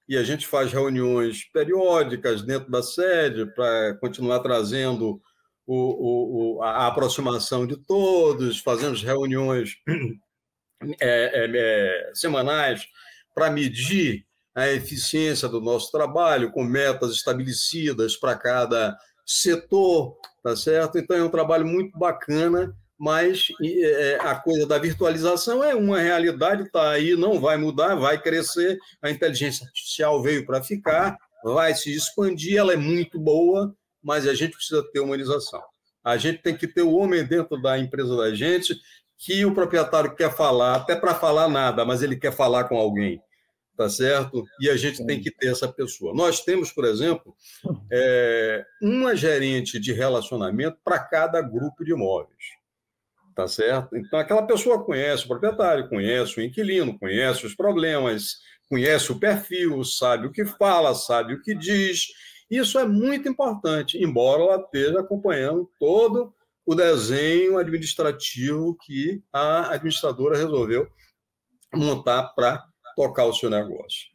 E a gente faz reuniões periódicas dentro da sede para continuar trazendo o, o, a aproximação de todos, fazemos reuniões é, é, é, semanais para medir a eficiência do nosso trabalho, com metas estabelecidas para cada setor, tá certo? Então é um trabalho muito bacana, mas é, a coisa da virtualização é uma realidade, está aí, não vai mudar, vai crescer. A inteligência artificial veio para ficar, vai se expandir, ela é muito boa, mas a gente precisa ter humanização. A gente tem que ter o homem dentro da empresa da gente que o proprietário quer falar, até para falar nada, mas ele quer falar com alguém, tá certo? E a gente tem que ter essa pessoa. Nós temos, por exemplo, é, uma gerente de relacionamento para cada grupo de imóveis. Tá certo? Então, aquela pessoa conhece o proprietário, conhece o inquilino, conhece os problemas, conhece o perfil, sabe o que fala, sabe o que diz. Isso é muito importante, embora ela esteja acompanhando todo o desenho administrativo que a administradora resolveu montar para tocar o seu negócio.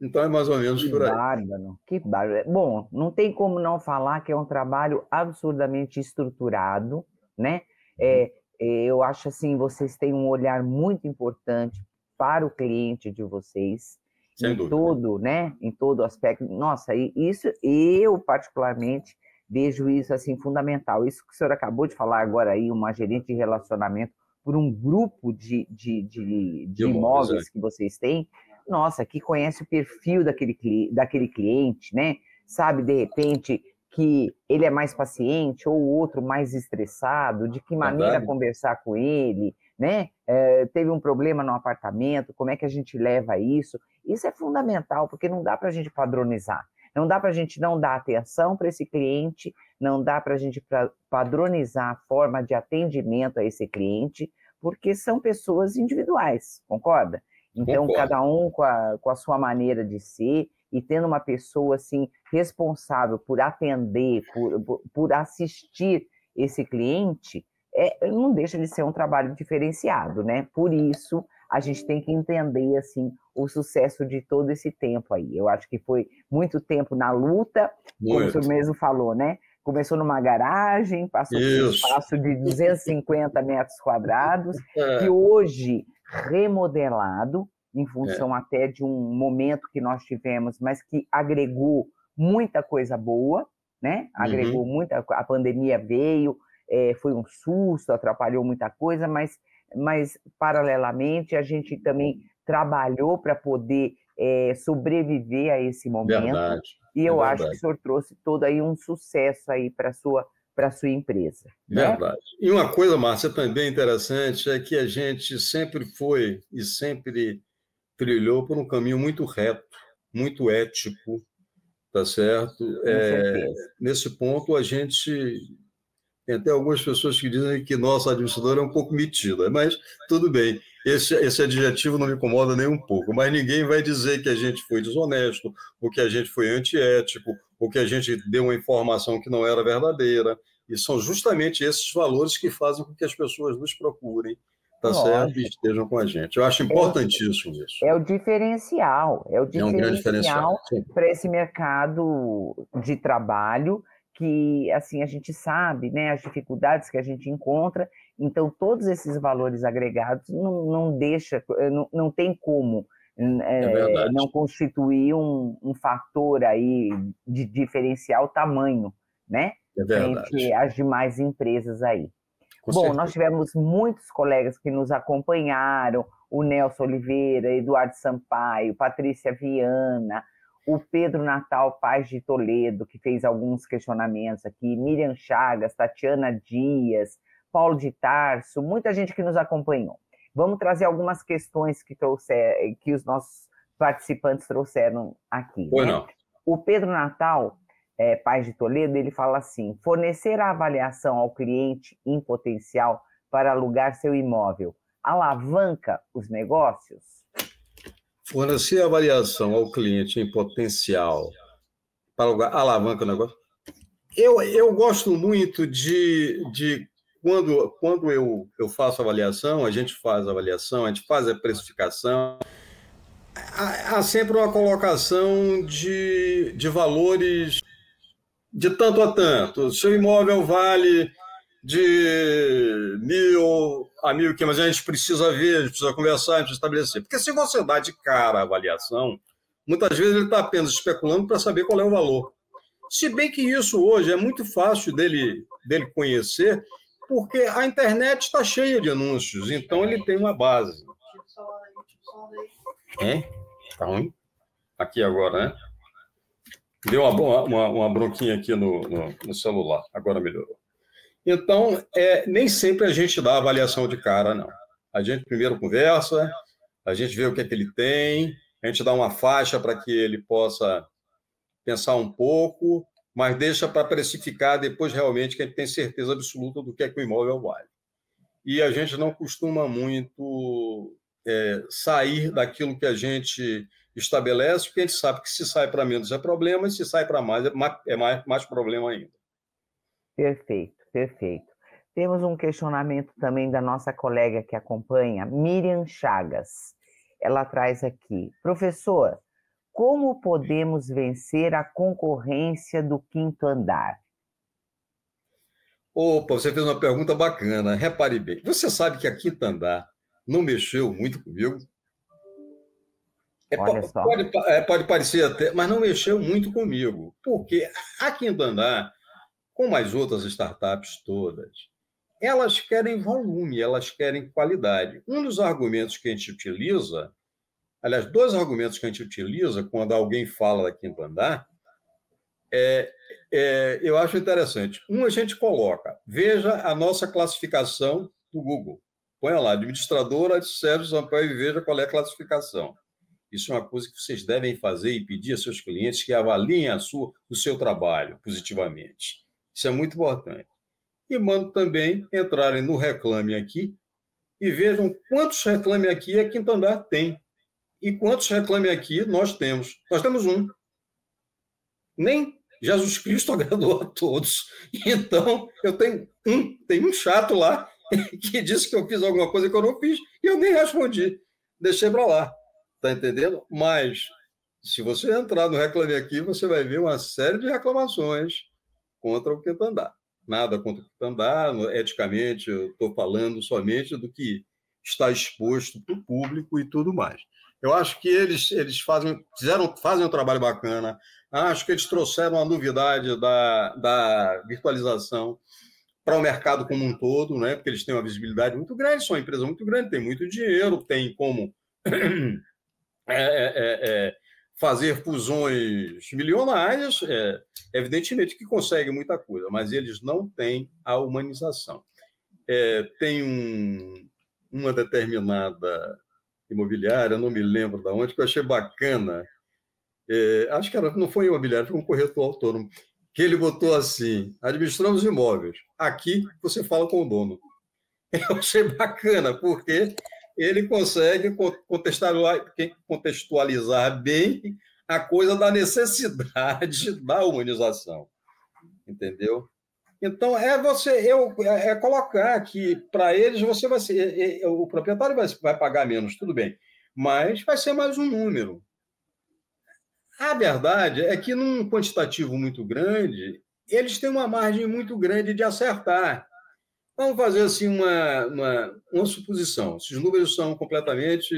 Então é mais ou menos que por aí. Bárbaro, que bárbaro. Bom, não tem como não falar que é um trabalho absurdamente estruturado, né? É, é, eu acho assim, vocês têm um olhar muito importante para o cliente de vocês, Sem em dúvida. todo, né? Em todo aspecto. Nossa, isso eu particularmente vejo isso assim fundamental. Isso que o senhor acabou de falar agora aí, uma gerente de relacionamento por um grupo de, de, de, de imóveis é. que vocês têm, nossa, que conhece o perfil daquele, daquele cliente, né? Sabe, de repente, que ele é mais paciente ou o outro mais estressado, de que maneira Verdade. conversar com ele, né? É, teve um problema no apartamento, como é que a gente leva isso? Isso é fundamental, porque não dá para a gente padronizar. Não dá para a gente não dar atenção para esse cliente, não dá para a gente padronizar a forma de atendimento a esse cliente, porque são pessoas individuais, concorda? Então, Concordo. cada um com a, com a sua maneira de ser e tendo uma pessoa assim responsável por atender, por, por assistir esse cliente, é, não deixa de ser um trabalho diferenciado, né? Por isso, a gente tem que entender assim o sucesso de todo esse tempo aí. Eu acho que foi muito tempo na luta, muito. como o mesmo falou, né? Começou numa garagem, passou por um espaço de 250 metros quadrados, é. que hoje remodelado em função é. até de um momento que nós tivemos, mas que agregou muita coisa boa, né? Agregou uhum. muita. A pandemia veio, é, foi um susto, atrapalhou muita coisa, mas, mas paralelamente a gente também trabalhou para poder é, sobreviver a esse momento. Verdade. E eu é acho que o senhor trouxe todo aí um sucesso aí para sua para sua empresa. Né? Verdade. Né? E uma coisa, Márcia, também interessante é que a gente sempre foi e sempre trilhou por um caminho muito reto, muito ético, tá certo? É, nesse ponto, a gente tem até algumas pessoas que dizem que nossa administradora é um pouco metida, mas tudo bem. Esse, esse adjetivo não me incomoda nem um pouco, mas ninguém vai dizer que a gente foi desonesto, ou que a gente foi antiético, ou que a gente deu uma informação que não era verdadeira. E são justamente esses valores que fazem com que as pessoas nos procurem, tá Lógico. certo? E estejam com a gente. Eu acho é importantíssimo é, isso. É o diferencial, é o diferencial, é um para esse mercado de trabalho que assim a gente sabe, né, as dificuldades que a gente encontra, então todos esses valores agregados não, não deixa, não, não tem como é, não constituir um, um fator aí de diferencial tamanho, né, é entre as demais empresas aí. Com Bom, certeza. nós tivemos muitos colegas que nos acompanharam, o Nelson Oliveira, Eduardo Sampaio, Patrícia Viana, o Pedro Natal Paz de Toledo, que fez alguns questionamentos aqui, Miriam Chagas, Tatiana Dias, Paulo de Tarso, muita gente que nos acompanhou. Vamos trazer algumas questões que, trouxer, que os nossos participantes trouxeram aqui. Né? não. O Pedro Natal é, Paz de Toledo, ele fala assim: fornecer a avaliação ao cliente em potencial para alugar seu imóvel alavanca os negócios? Fornecer a avaliação ao cliente em potencial para alugar alavanca o negócio? Eu, eu gosto muito de, de quando, quando eu, eu faço avaliação, a gente faz a avaliação, a gente faz a precificação, há, há sempre uma colocação de, de valores de tanto a tanto. Seu imóvel vale de mil a mil, que mas a gente precisa ver, a gente precisa conversar, a gente precisa estabelecer. Porque se você dá de cara a avaliação, muitas vezes ele está apenas especulando para saber qual é o valor. Se bem que isso hoje é muito fácil dele, dele conhecer, porque a internet está cheia de anúncios, então ele tem uma base. É? Tá ruim? Aqui agora, né? Deu uma, uma, uma bronquinha aqui no, no, no, celular, agora melhorou. Então, é, nem sempre a gente dá avaliação de cara, não. A gente primeiro conversa, a gente vê o que é que ele tem, a gente dá uma faixa para que ele possa pensar um pouco, mas deixa para precificar depois realmente que a gente tem certeza absoluta do que é que o imóvel vale. e a gente não costuma muito é, sair daquilo que a gente estabelece, porque a gente sabe que se sai para menos é problema, e se sai para mais é, mais é mais, mais problema ainda. Perfeito, perfeito. Temos um questionamento também da nossa colega que acompanha, Miriam Chagas. Ela traz aqui, professor, como podemos vencer a concorrência do quinto andar? Opa, você fez uma pergunta bacana. Repare bem. Você sabe que a quinta andar não mexeu muito comigo? É, pode, é, pode, parecer até, mas não mexeu muito comigo. Porque a quinta andar, como as outras startups todas, elas querem volume, elas querem qualidade. Um dos argumentos que a gente utiliza, aliás, dois argumentos que a gente utiliza quando alguém fala da quinta andar, é, é, eu acho interessante. Um, a gente coloca, veja a nossa classificação do Google. Põe lá, administradora de Sérgio Sampaio e veja qual é a classificação. Isso é uma coisa que vocês devem fazer e pedir a seus clientes que avaliem a sua, o seu trabalho positivamente. Isso é muito importante. E mando também entrarem no Reclame Aqui e vejam quantos Reclame Aqui a Quinta Andar tem. E quantos Reclame Aqui nós temos. Nós temos um. Nem Jesus Cristo agradou a todos. Então, eu tenho um, tem um chato lá que disse que eu fiz alguma coisa que eu não fiz e eu nem respondi. Deixei para lá. Está entendendo? Mas, se você entrar no Reclame Aqui, você vai ver uma série de reclamações contra o Quintandá. Nada contra o Quintandá, eticamente, eu estou falando somente do que está exposto para o público e tudo mais. Eu acho que eles, eles fazem, fizeram, fazem um trabalho bacana. Acho que eles trouxeram a novidade da, da virtualização para o mercado como um todo, né? porque eles têm uma visibilidade muito grande, são uma empresa muito grande, tem muito dinheiro, tem como É, é, é, é, fazer fusões milionárias, é, evidentemente que consegue muita coisa, mas eles não têm a humanização. É, tem um, uma determinada imobiliária, não me lembro de onde, que eu achei bacana. É, acho que era, não foi imobiliário, foi um corretor autônomo, que ele botou assim: administramos imóveis. Aqui você fala com o dono. Eu achei bacana, porque ele consegue contextualizar bem a coisa da necessidade da humanização. Entendeu? Então, é você eu, é, é colocar que, para eles, você vai ser. O proprietário vai, vai pagar menos, tudo bem, mas vai ser mais um número. A verdade é que, num quantitativo muito grande, eles têm uma margem muito grande de acertar. Vamos fazer assim uma, uma, uma suposição. Esses números são completamente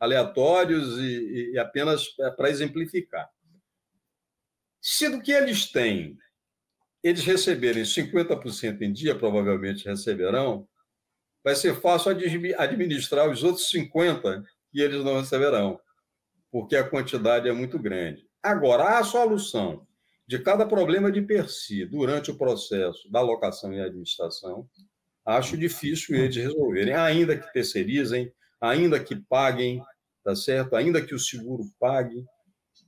aleatórios e, e apenas para exemplificar. Se do que eles têm, eles receberem 50% em dia, provavelmente receberão, vai ser fácil administrar os outros 50% que eles não receberão, porque a quantidade é muito grande. Agora, a solução de cada problema de per si durante o processo da alocação e administração, acho difícil eles resolverem, ainda que terceirizem, ainda que paguem, tá certo? Ainda que o seguro pague,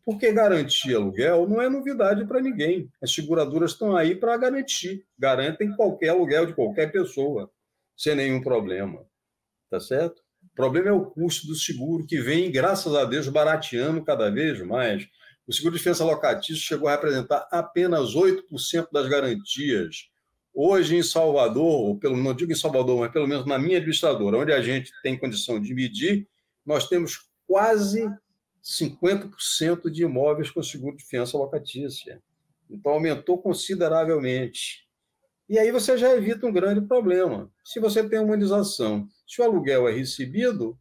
porque garantir aluguel não é novidade para ninguém. As seguradoras estão aí para garantir, garantem qualquer aluguel de qualquer pessoa, sem nenhum problema, tá certo? O problema é o custo do seguro, que vem, graças a Deus, barateando cada vez mais o seguro de defesa locatício chegou a representar apenas 8% das garantias. Hoje, em Salvador, ou pelo, não digo em Salvador, mas pelo menos na minha administradora, onde a gente tem condição de medir, nós temos quase 50% de imóveis com seguro de fiança locatícia. Então, aumentou consideravelmente. E aí você já evita um grande problema. Se você tem humanização, se o aluguel é recebido,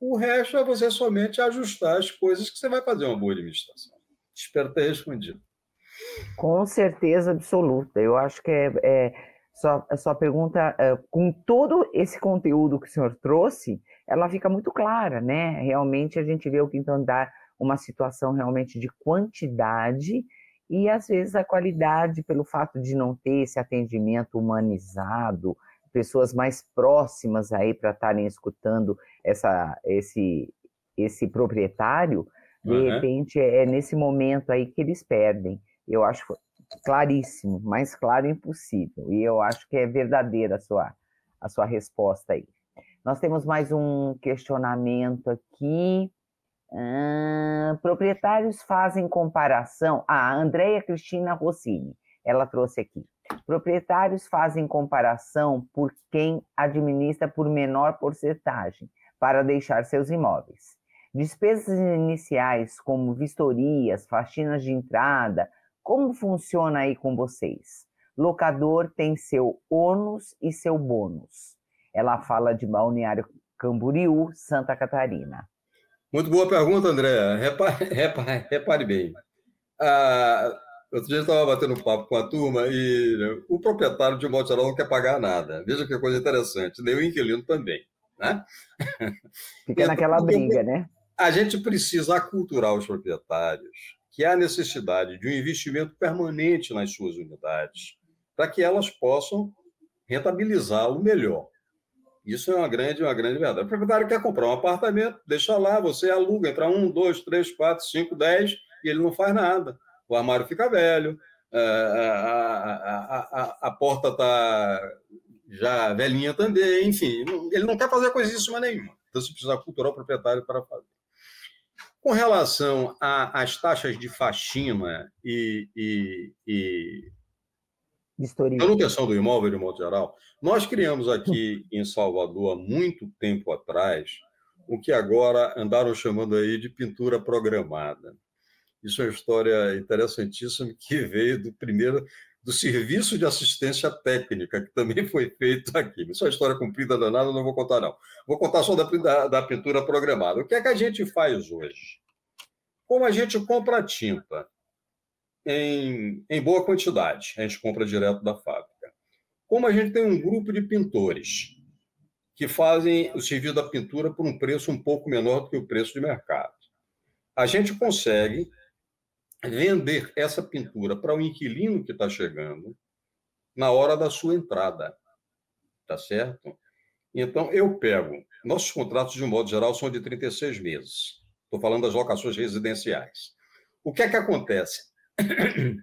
o resto é você somente ajustar as coisas que você vai fazer uma boa administração. Espero ter respondido. Com certeza absoluta. Eu acho que é, é sua, a sua pergunta, é, com todo esse conteúdo que o senhor trouxe, ela fica muito clara, né? Realmente a gente vê o Quinto Andar uma situação realmente de quantidade e às vezes a qualidade pelo fato de não ter esse atendimento humanizado, pessoas mais próximas aí para estarem escutando essa, esse, esse proprietário, de uhum. repente é nesse momento aí que eles perdem. Eu acho claríssimo, mais claro impossível. E eu acho que é verdadeira a sua, a sua resposta aí. Nós temos mais um questionamento aqui. Ah, proprietários fazem comparação. Ah, a Andréia Cristina Rossini, ela trouxe aqui. Proprietários fazem comparação por quem administra por menor porcentagem para deixar seus imóveis. Despesas iniciais, como vistorias, faxinas de entrada, como funciona aí com vocês? Locador tem seu ônus e seu bônus. Ela fala de Balneário Camboriú, Santa Catarina. Muito boa pergunta, André. Repare, repare, repare bem. Ah, outro dia eu estava batendo papo com a turma e o proprietário, de um modo geral, não quer pagar nada. Veja que coisa interessante. Nem o inquilino também. Né? Fica então, naquela briga, né? A gente precisa aculturar os proprietários que há necessidade de um investimento permanente nas suas unidades para que elas possam rentabilizá-lo melhor. Isso é uma grande, uma grande verdade. O proprietário quer comprar um apartamento, deixa lá, você aluga, entra um, dois, três, quatro, cinco, dez, e ele não faz nada. O armário fica velho, a, a, a, a porta está já velhinha também, enfim, ele não quer fazer coisíssima nenhuma. Então, você precisa culturar o proprietário para fazer. Com relação às taxas de faxina e, e, e manutenção do imóvel, de modo geral, nós criamos aqui em Salvador, há muito tempo atrás, o que agora andaram chamando aí de pintura programada. Isso é uma história interessantíssima que veio do primeiro do serviço de assistência técnica, que também foi feito aqui. Isso é uma história comprida danada, não vou contar, não. Vou contar só da, da, da pintura programada. O que é que a gente faz hoje? Como a gente compra tinta em, em boa quantidade, a gente compra direto da fábrica. Como a gente tem um grupo de pintores que fazem o serviço da pintura por um preço um pouco menor do que o preço de mercado, a gente consegue vender essa pintura para o inquilino que está chegando na hora da sua entrada. Tá certo? Então, eu pego. Nossos contratos, de um modo geral, são de 36 meses. Estou falando das locações residenciais. O que é que acontece?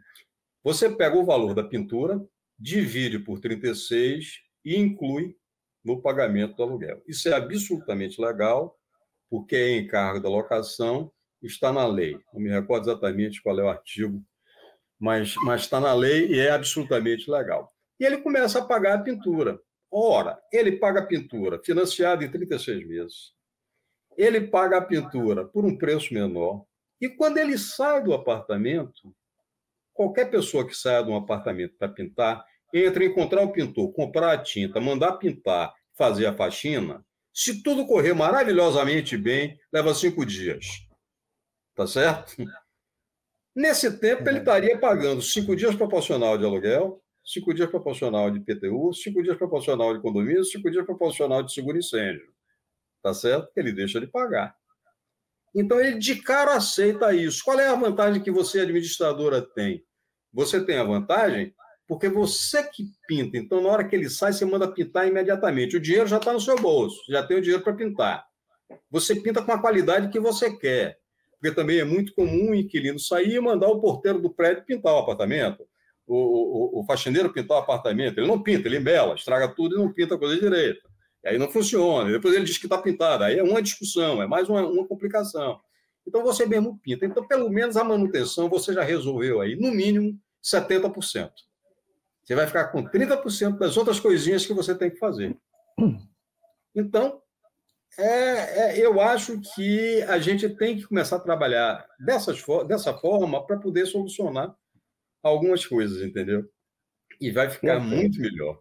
Você pega o valor da pintura, divide por 36 e inclui no pagamento do aluguel. Isso é absolutamente legal, porque é encargo da locação está na lei. Não me recordo exatamente qual é o artigo, mas, mas está na lei e é absolutamente legal. E ele começa a pagar a pintura. Ora, ele paga a pintura financiada em 36 meses. Ele paga a pintura por um preço menor. E quando ele sai do apartamento, qualquer pessoa que saia de um apartamento para pintar, entra em encontrar o pintor, comprar a tinta, mandar pintar, fazer a faxina, se tudo correr maravilhosamente bem, leva cinco dias tá certo? Nesse tempo, ele estaria pagando cinco dias proporcional de aluguel, cinco dias proporcional de PTU, cinco dias proporcional de condomínio, cinco dias proporcional de seguro incêndio. Tá certo? Ele deixa de pagar. Então, ele de cara aceita isso. Qual é a vantagem que você, administradora, tem? Você tem a vantagem porque você que pinta. Então, na hora que ele sai, você manda pintar imediatamente. O dinheiro já está no seu bolso, já tem o dinheiro para pintar. Você pinta com a qualidade que você quer porque também é muito comum o inquilino sair e mandar o porteiro do prédio pintar o apartamento, o, o, o faxineiro pintar o apartamento. Ele não pinta, ele embela, estraga tudo e não pinta a coisa direita. E aí não funciona. Depois ele diz que está pintado. Aí é uma discussão, é mais uma, uma complicação. Então você mesmo pinta. Então, pelo menos a manutenção você já resolveu aí, no mínimo, 70%. Você vai ficar com 30% das outras coisinhas que você tem que fazer. Então, é, é, eu acho que a gente tem que começar a trabalhar dessas, dessa forma para poder solucionar algumas coisas, entendeu? E vai ficar Perfeito. muito melhor.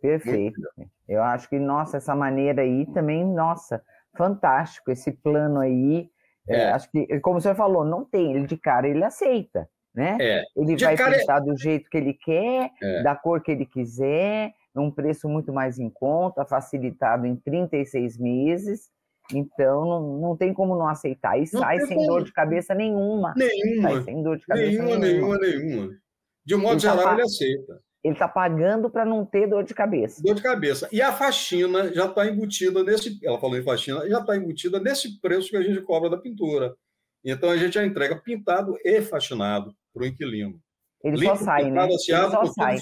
Perfeito. Muito melhor. Eu acho que, nossa, essa maneira aí também, nossa, fantástico. Esse plano aí, é. É, acho que, como você falou, não tem, ele de cara ele aceita, né? É. Ele de vai é pensar do jeito que ele quer, é. da cor que ele quiser, num preço muito mais em conta, facilitado em 36 meses. Então, não, não tem como não aceitar. E não sai sem como. dor de cabeça nenhuma. Nenhuma. Sai sem dor de cabeça nenhuma. Nenhuma, nenhuma, nenhuma. De um modo ele tá geral, tá, ele aceita. Ele está pagando para não ter dor de cabeça. Dor de cabeça. E a faxina já está embutida nesse. Ela falou em faxina, já está embutida nesse preço que a gente cobra da pintura. Então a gente já entrega pintado e faxinado para o inquilino. Ele Limpo, só sai, né? Ele só sai.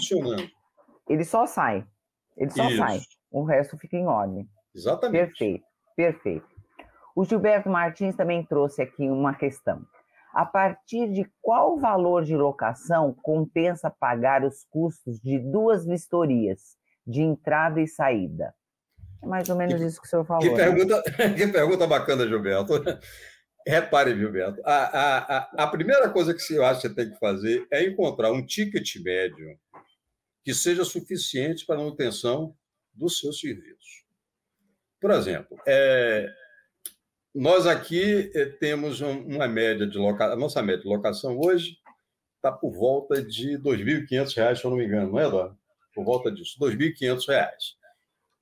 Ele só sai. Ele só Isso. sai. o resto fica em ordem. Exatamente. Perfeito, perfeito. O Gilberto Martins também trouxe aqui uma questão. A partir de qual valor de locação compensa pagar os custos de duas vistorias, de entrada e saída? É mais ou menos isso que o senhor falou. Que pergunta, né? que pergunta bacana, Gilberto. Repare, Gilberto, a, a, a, a primeira coisa que eu acho que você tem que fazer é encontrar um ticket médio que seja suficiente para a manutenção do seu serviço. Por exemplo, é, nós aqui é, temos um, uma média de locação, a nossa média de locação hoje está por volta de R$ 2.500, se eu não me engano, não é, Eduardo? Por volta disso, R$ 2.500.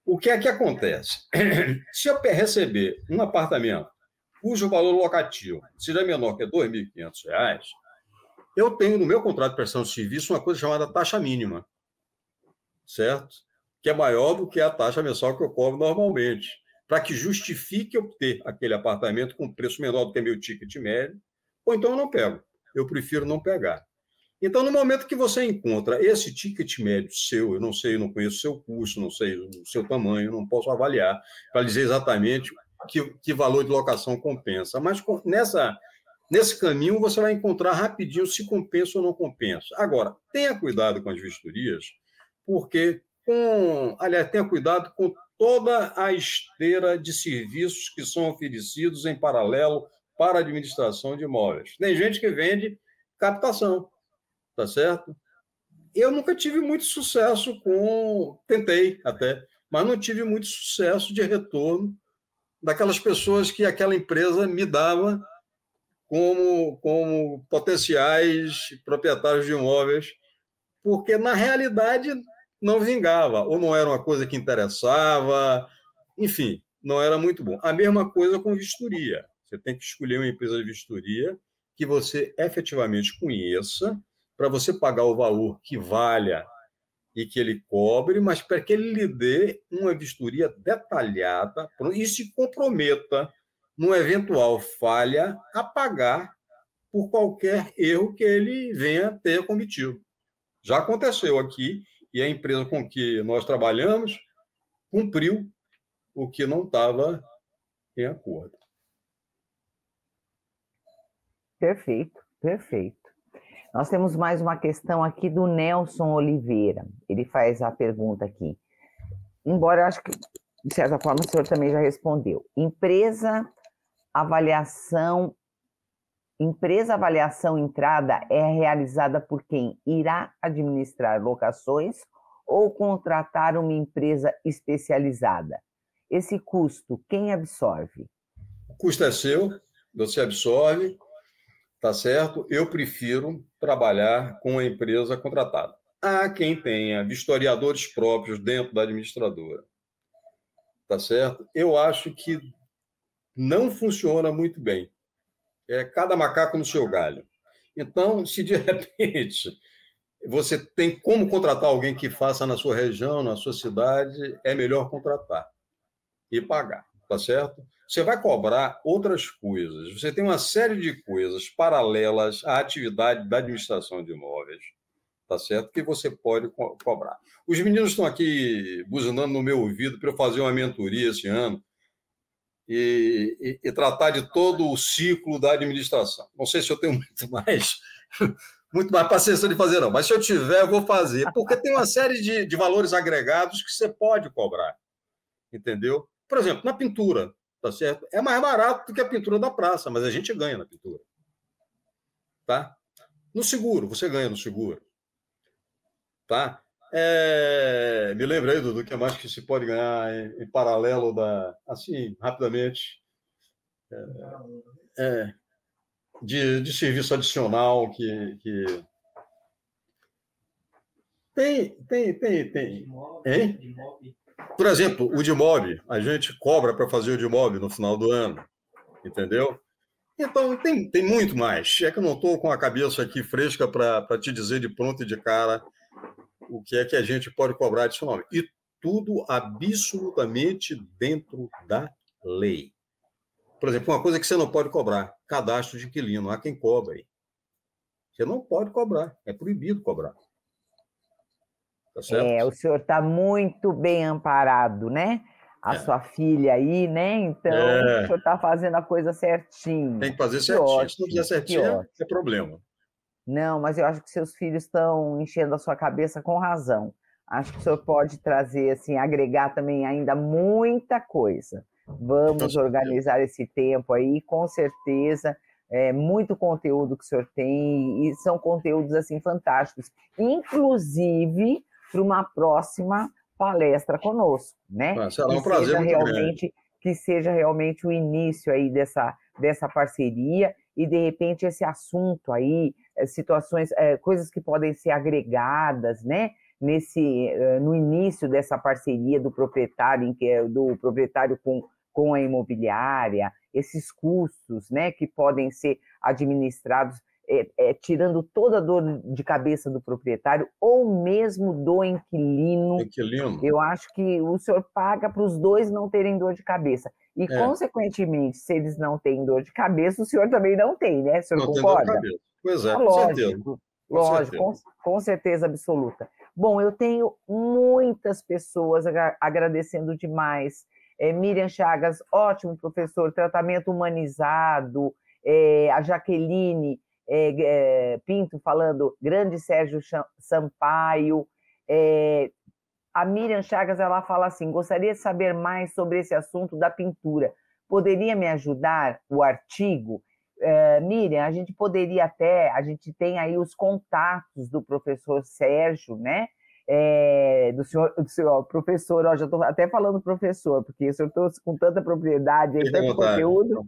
O que é que acontece? Se eu receber um apartamento cujo valor locativo seja menor que R$ 2.500, eu tenho no meu contrato de prestação de serviço uma coisa chamada taxa mínima, certo? Que é maior do que a taxa mensal que eu cobro normalmente, para que justifique eu ter aquele apartamento com preço menor do que meu ticket médio, ou então eu não pego. Eu prefiro não pegar. Então, no momento que você encontra esse ticket médio seu, eu não sei, eu não conheço o seu custo, não sei o seu tamanho, não posso avaliar para dizer exatamente que, que valor de locação compensa. Mas nessa, nesse caminho você vai encontrar rapidinho se compensa ou não compensa. Agora, tenha cuidado com as vistorias, porque com, aliás, tenha cuidado com toda a esteira de serviços que são oferecidos em paralelo para a administração de imóveis. Tem gente que vende captação, tá certo? Eu nunca tive muito sucesso com, tentei até, mas não tive muito sucesso de retorno daquelas pessoas que aquela empresa me dava como, como potenciais proprietários de imóveis, porque na realidade não vingava, ou não era uma coisa que interessava, enfim, não era muito bom. A mesma coisa com vistoria. Você tem que escolher uma empresa de vistoria que você efetivamente conheça, para você pagar o valor que valha e que ele cobre, mas para que ele lhe dê uma vistoria detalhada e se comprometa, numa eventual falha, a pagar por qualquer erro que ele venha ter cometido. Já aconteceu aqui, e a empresa com que nós trabalhamos cumpriu o que não estava em acordo. Perfeito, perfeito. Nós temos mais uma questão aqui do Nelson Oliveira. Ele faz a pergunta aqui. Embora eu acho que, de certa forma, o senhor também já respondeu. Empresa avaliação Empresa avaliação entrada é realizada por quem irá administrar locações ou contratar uma empresa especializada. Esse custo, quem absorve? O custo é seu, você absorve, tá certo? Eu prefiro trabalhar com a empresa contratada. Há quem tenha vistoriadores próprios dentro da administradora, tá certo? Eu acho que não funciona muito bem. É cada macaco no seu galho. Então, se de repente você tem como contratar alguém que faça na sua região, na sua cidade, é melhor contratar e pagar, tá certo? Você vai cobrar outras coisas. Você tem uma série de coisas paralelas à atividade da administração de imóveis, tá certo? Que você pode co cobrar. Os meninos estão aqui buzinando no meu ouvido para eu fazer uma mentoria esse ano e, e, e, tratar de todo o ciclo da administração. Não sei se eu tenho muito mais, muito mais paciência de fazer, não, mas se eu tiver, eu vou fazer, porque tem uma série de, de valores agregados que você pode cobrar, entendeu? Por exemplo, na pintura, tá certo? É mais barato do que a pintura da praça, mas a gente ganha na pintura. Tá? No seguro, você ganha no seguro. Tá? É, me lembrei, do que mais que se pode ganhar em, em paralelo da. Assim, rapidamente. É, é, de, de serviço adicional que, que. Tem, tem, tem, tem. Hein? Por exemplo, o de mob, a gente cobra para fazer o de mob no final do ano, entendeu? Então, tem, tem muito mais. É que eu não estou com a cabeça aqui fresca para te dizer de pronto e de cara o que é que a gente pode cobrar nome. E tudo absolutamente dentro da lei. Por exemplo, uma coisa que você não pode cobrar: cadastro de inquilino. Há quem cobre. Você não pode cobrar, é proibido cobrar. Tá certo? É, o senhor está muito bem amparado, né? A É. sua filha aí, né? Então, É. o senhor está fazendo a coisa certinho. Tem que fazer Que certinho. Se não fizer certinho, é problema. Não, mas eu acho que seus filhos estão enchendo a sua cabeça com razão. Acho que o senhor pode trazer, assim, agregar também ainda muita coisa. Vamos organizar esse tempo aí, com certeza. É muito conteúdo que o senhor tem e são conteúdos assim fantásticos, inclusive para uma próxima palestra conosco, né? Ah, será que um prazer seja grande. realmente que seja realmente o início aí dessa, dessa parceria e de repente esse assunto aí, situações, eh, coisas que podem ser agregadas, né? Nesse, eh, no início dessa parceria do proprietário, em que é do proprietário com, com a imobiliária, esses custos, né? Que podem ser administrados eh, eh, tirando toda a dor de cabeça do proprietário ou mesmo do inquilino Inquilino. eu acho que o senhor paga para os dois não terem dor de cabeça. E, É. consequentemente, se eles não têm dor de cabeça, o senhor também não tem, né? O senhor Não tem dor de concorda? cabeça. Pois é, Ah, com certeza. lógico, Com lógico, certeza. com, com certeza absoluta. Bom, eu tenho muitas pessoas agra- agradecendo demais. É, Miriam Chagas, ótimo professor, tratamento humanizado. É, a Jaqueline é, é, Pinto falando, grande Sérgio Sampaio. É, a Miriam Chagas ela fala assim: gostaria de saber mais sobre esse assunto da pintura. Poderia me ajudar o artigo? Eh, Miriam, a gente poderia até, a gente tem aí os contatos do professor Sérgio, né? Eh, do senhor, do senhor professor, ó, já estou até falando professor, porque o senhor trouxe com tanta propriedade, aí, tanto conteúdo,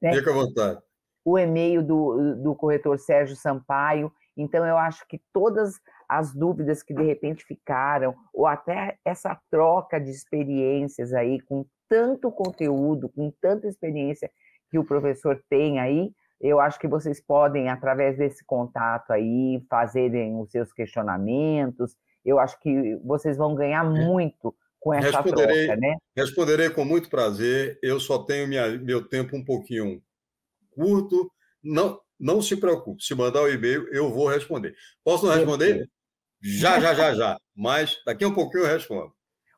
né? Fica à vontade. o e-mail do, do corretor Sérgio Sampaio. Então, eu acho que todas as dúvidas que de repente ficaram, ou até essa troca de experiências aí, com tanto conteúdo, com tanta experiência que o professor tem aí, eu acho que vocês podem, através desse contato aí, fazerem os seus questionamentos. Eu acho que vocês vão ganhar muito com essa Responderei. troca, né? Responderei com muito prazer. Eu só tenho minha- meu tempo um pouquinho curto. Não, não se preocupe. Se mandar o e-mail, eu vou responder. Posso não responder? Já, já, já, já. Mas daqui a um pouquinho eu respondo.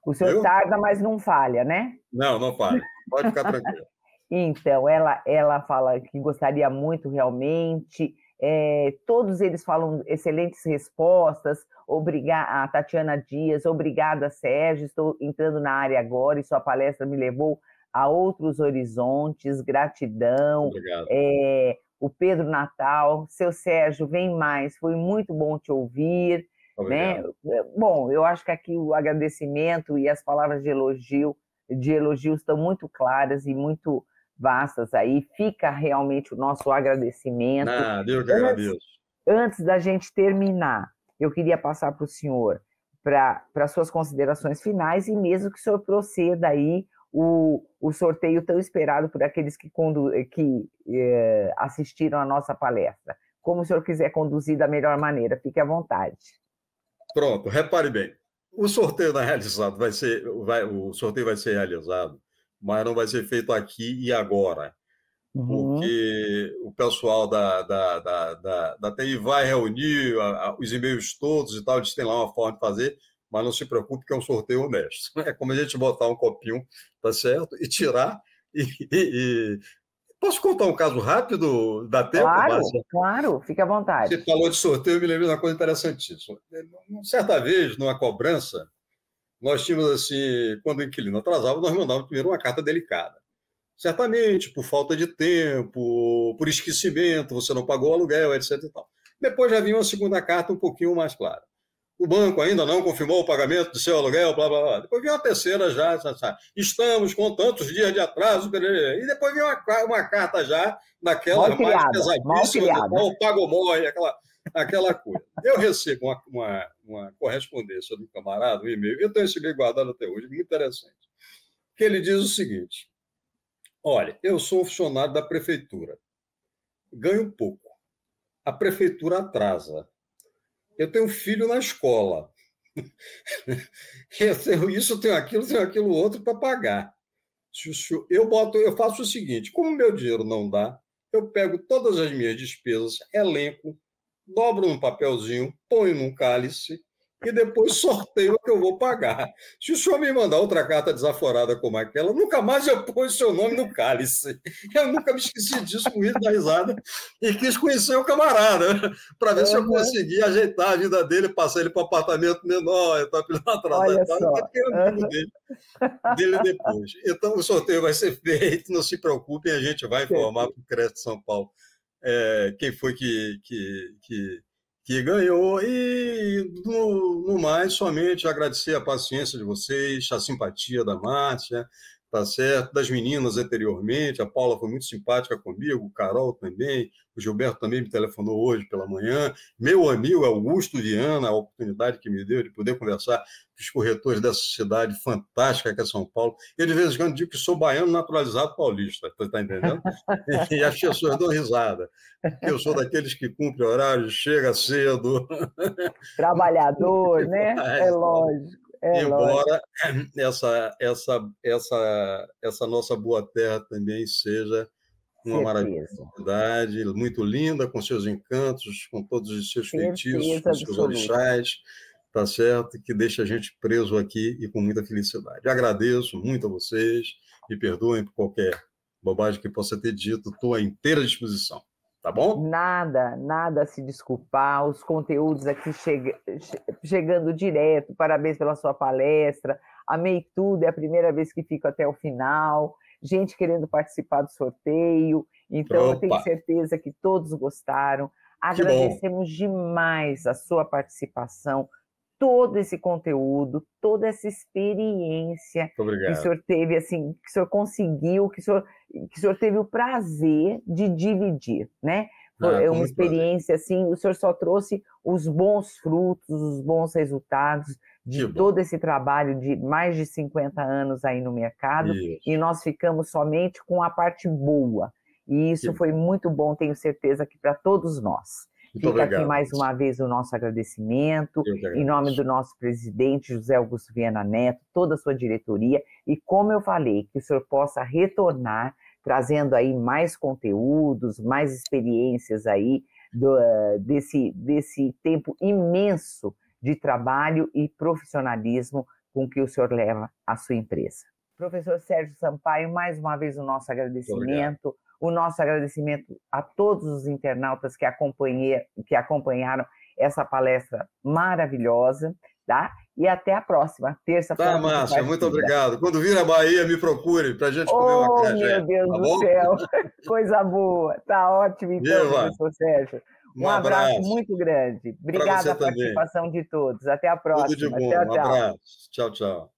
O senhor Eu? tarda, mas não falha, né? Não, não fale. Pode ficar tranquilo. Então, ela, ela fala que gostaria muito realmente. é, todos eles falam excelentes respostas. Obrigada, a Tatiana Dias, obrigada, Sérgio. Estou entrando na área agora e sua palestra me levou a outros horizontes. Gratidão. É, o Pedro Natal, seu Sérgio, vem mais. Foi muito bom te ouvir né? Obrigado. Bom, eu acho que aqui o agradecimento e as palavras de elogio, de elogio estão muito claras e muito vastas aí. Fica realmente o nosso agradecimento. Nada, eu que Antes- agradeço. Antes da gente terminar, eu queria passar para o senhor para as suas considerações finais e mesmo que o senhor proceda aí o, o sorteio tão esperado por aqueles que, condu, que eh, assistiram a nossa palestra. Como o senhor quiser conduzir da melhor maneira, fique à vontade. Pronto, repare bem. O sorteio é realizado, vai ser, vai, o sorteio vai ser realizado, mas não vai ser feito aqui e agora. Uhum. porque o pessoal da, da, da, da, da TI vai reunir a- a- os e-mails todos e tal, eles têm lá uma forma de fazer, mas não se preocupe que é um sorteio honesto. É como a gente botar um copinho, tá certo? E tirar. E, e- e- Posso contar um caso rápido? Dá tempo, Claro, Márcia? claro, fique à vontade. Você falou de sorteio, eu me lembrei de uma coisa interessantíssima. Certa vez, numa cobrança, nós tínhamos assim, quando o inquilino atrasava, nós mandávamos primeiro uma carta delicada. Certamente, por falta de tempo, por esquecimento, você não pagou o aluguel, etc. Depois já vinha uma segunda carta um pouquinho mais clara. O banco ainda não confirmou o pagamento do seu aluguel, blá, blá, blá. Depois vinha uma terceira já, já, já. estamos com tantos dias de atraso, e depois vinha uma, uma carta já, naquela Mal mais pesadíssima, ou morre, aquela, aquela coisa. Eu recebo uma, uma, uma correspondência do camarada, um e-mail, eu tenho esse e-mail guardado até hoje, muito interessante, que ele diz o seguinte, olha, eu sou funcionário da prefeitura, ganho pouco, a prefeitura atrasa, eu tenho filho na escola, eu tenho isso, eu tenho aquilo, tenho aquilo outro para pagar. Senhor- eu boto, eu faço o seguinte: como meu dinheiro não dá, eu pego todas as minhas despesas, elenco, dobro num papelzinho, ponho num cálice e depois sorteio o que eu vou pagar. Se o senhor me mandar outra carta desaforada como aquela, nunca mais eu ponho seu nome no cálice. Eu nunca me esqueci disso, com isso da risada, e quis conhecer o camarada, para ver uhum. se eu conseguia ajeitar a vida dele, passar ele para um apartamento menor, eu estava atrasado, Olha só. Uhum. Dele, dele depois. Então, o sorteio vai ser feito, não se preocupem, a gente vai informar para o Crédito São Paulo é, quem foi que, que, que que ganhou. E, no, no, mais, somente agradecer a paciência de vocês, a simpatia da Márcia, tá certo? Das meninas anteriormente, a Paula foi muito simpática comigo, o Carol também, o Gilberto também me telefonou hoje pela manhã, meu amigo Augusto Viana, a oportunidade que me deu de poder conversar com os corretores dessa cidade fantástica que é São Paulo. Eu, de vez em quando, digo que sou baiano naturalizado paulista, você está entendendo? e as pessoas dão risada. Eu sou daqueles que cumpre horário, chega cedo. Trabalhador, né? É lógico. É, Embora essa, essa, essa, essa nossa boa terra também seja uma maravilhosidade muito linda, com seus encantos, com todos os seus feitiços, com seus orixás, tá certo? Que deixa a gente preso aqui e com muita felicidade. Agradeço muito a vocês, me perdoem por qualquer bobagem que possa ter dito, estou à inteira disposição. Tá bom? Nada, nada a se desculpar. Os conteúdos aqui chega, chegando direto. Parabéns pela sua palestra. Amei tudo, é a primeira vez que fico até o final. Gente querendo participar do sorteio. Então, Opa. eu tenho certeza que todos gostaram. Agradecemos demais a sua participação, todo esse conteúdo, toda essa experiência que o senhor teve, assim, que o senhor conseguiu, que o senhor, que o senhor teve o prazer de dividir, né? Foi ah, uma experiência prazer. assim, o senhor só trouxe os bons frutos, os bons resultados de todo esse trabalho de mais de 50 anos aí no mercado, isso. e nós ficamos somente com a parte boa. E isso que foi bom. muito bom, tenho certeza que para todos nós. Muito Fica obrigado. aqui mais uma vez o nosso agradecimento, em nome do nosso presidente José Augusto Viana Neto, toda a sua diretoria, e como eu falei, que o senhor possa retornar, trazendo aí mais conteúdos, mais experiências aí do, desse, desse tempo imenso de trabalho e profissionalismo com que o senhor leva a sua empresa. Professor Sérgio Sampaio, mais uma vez o nosso agradecimento o nosso agradecimento a todos os internautas que, que acompanharam essa palestra maravilhosa, tá? E até a próxima, terça-feira. Tá, Márcia, muito obrigado. Quando vir a Bahia, me procure para a gente comer oh, uma cajé. meu Deus tá do bom? céu, coisa boa. Tá ótimo, então, Viva. professor Sérgio. Um, um abraço. abraço. muito grande. Obrigada pela participação de todos. Até a próxima. Tudo de bom. Tchau, um abraço. Tchau, tchau.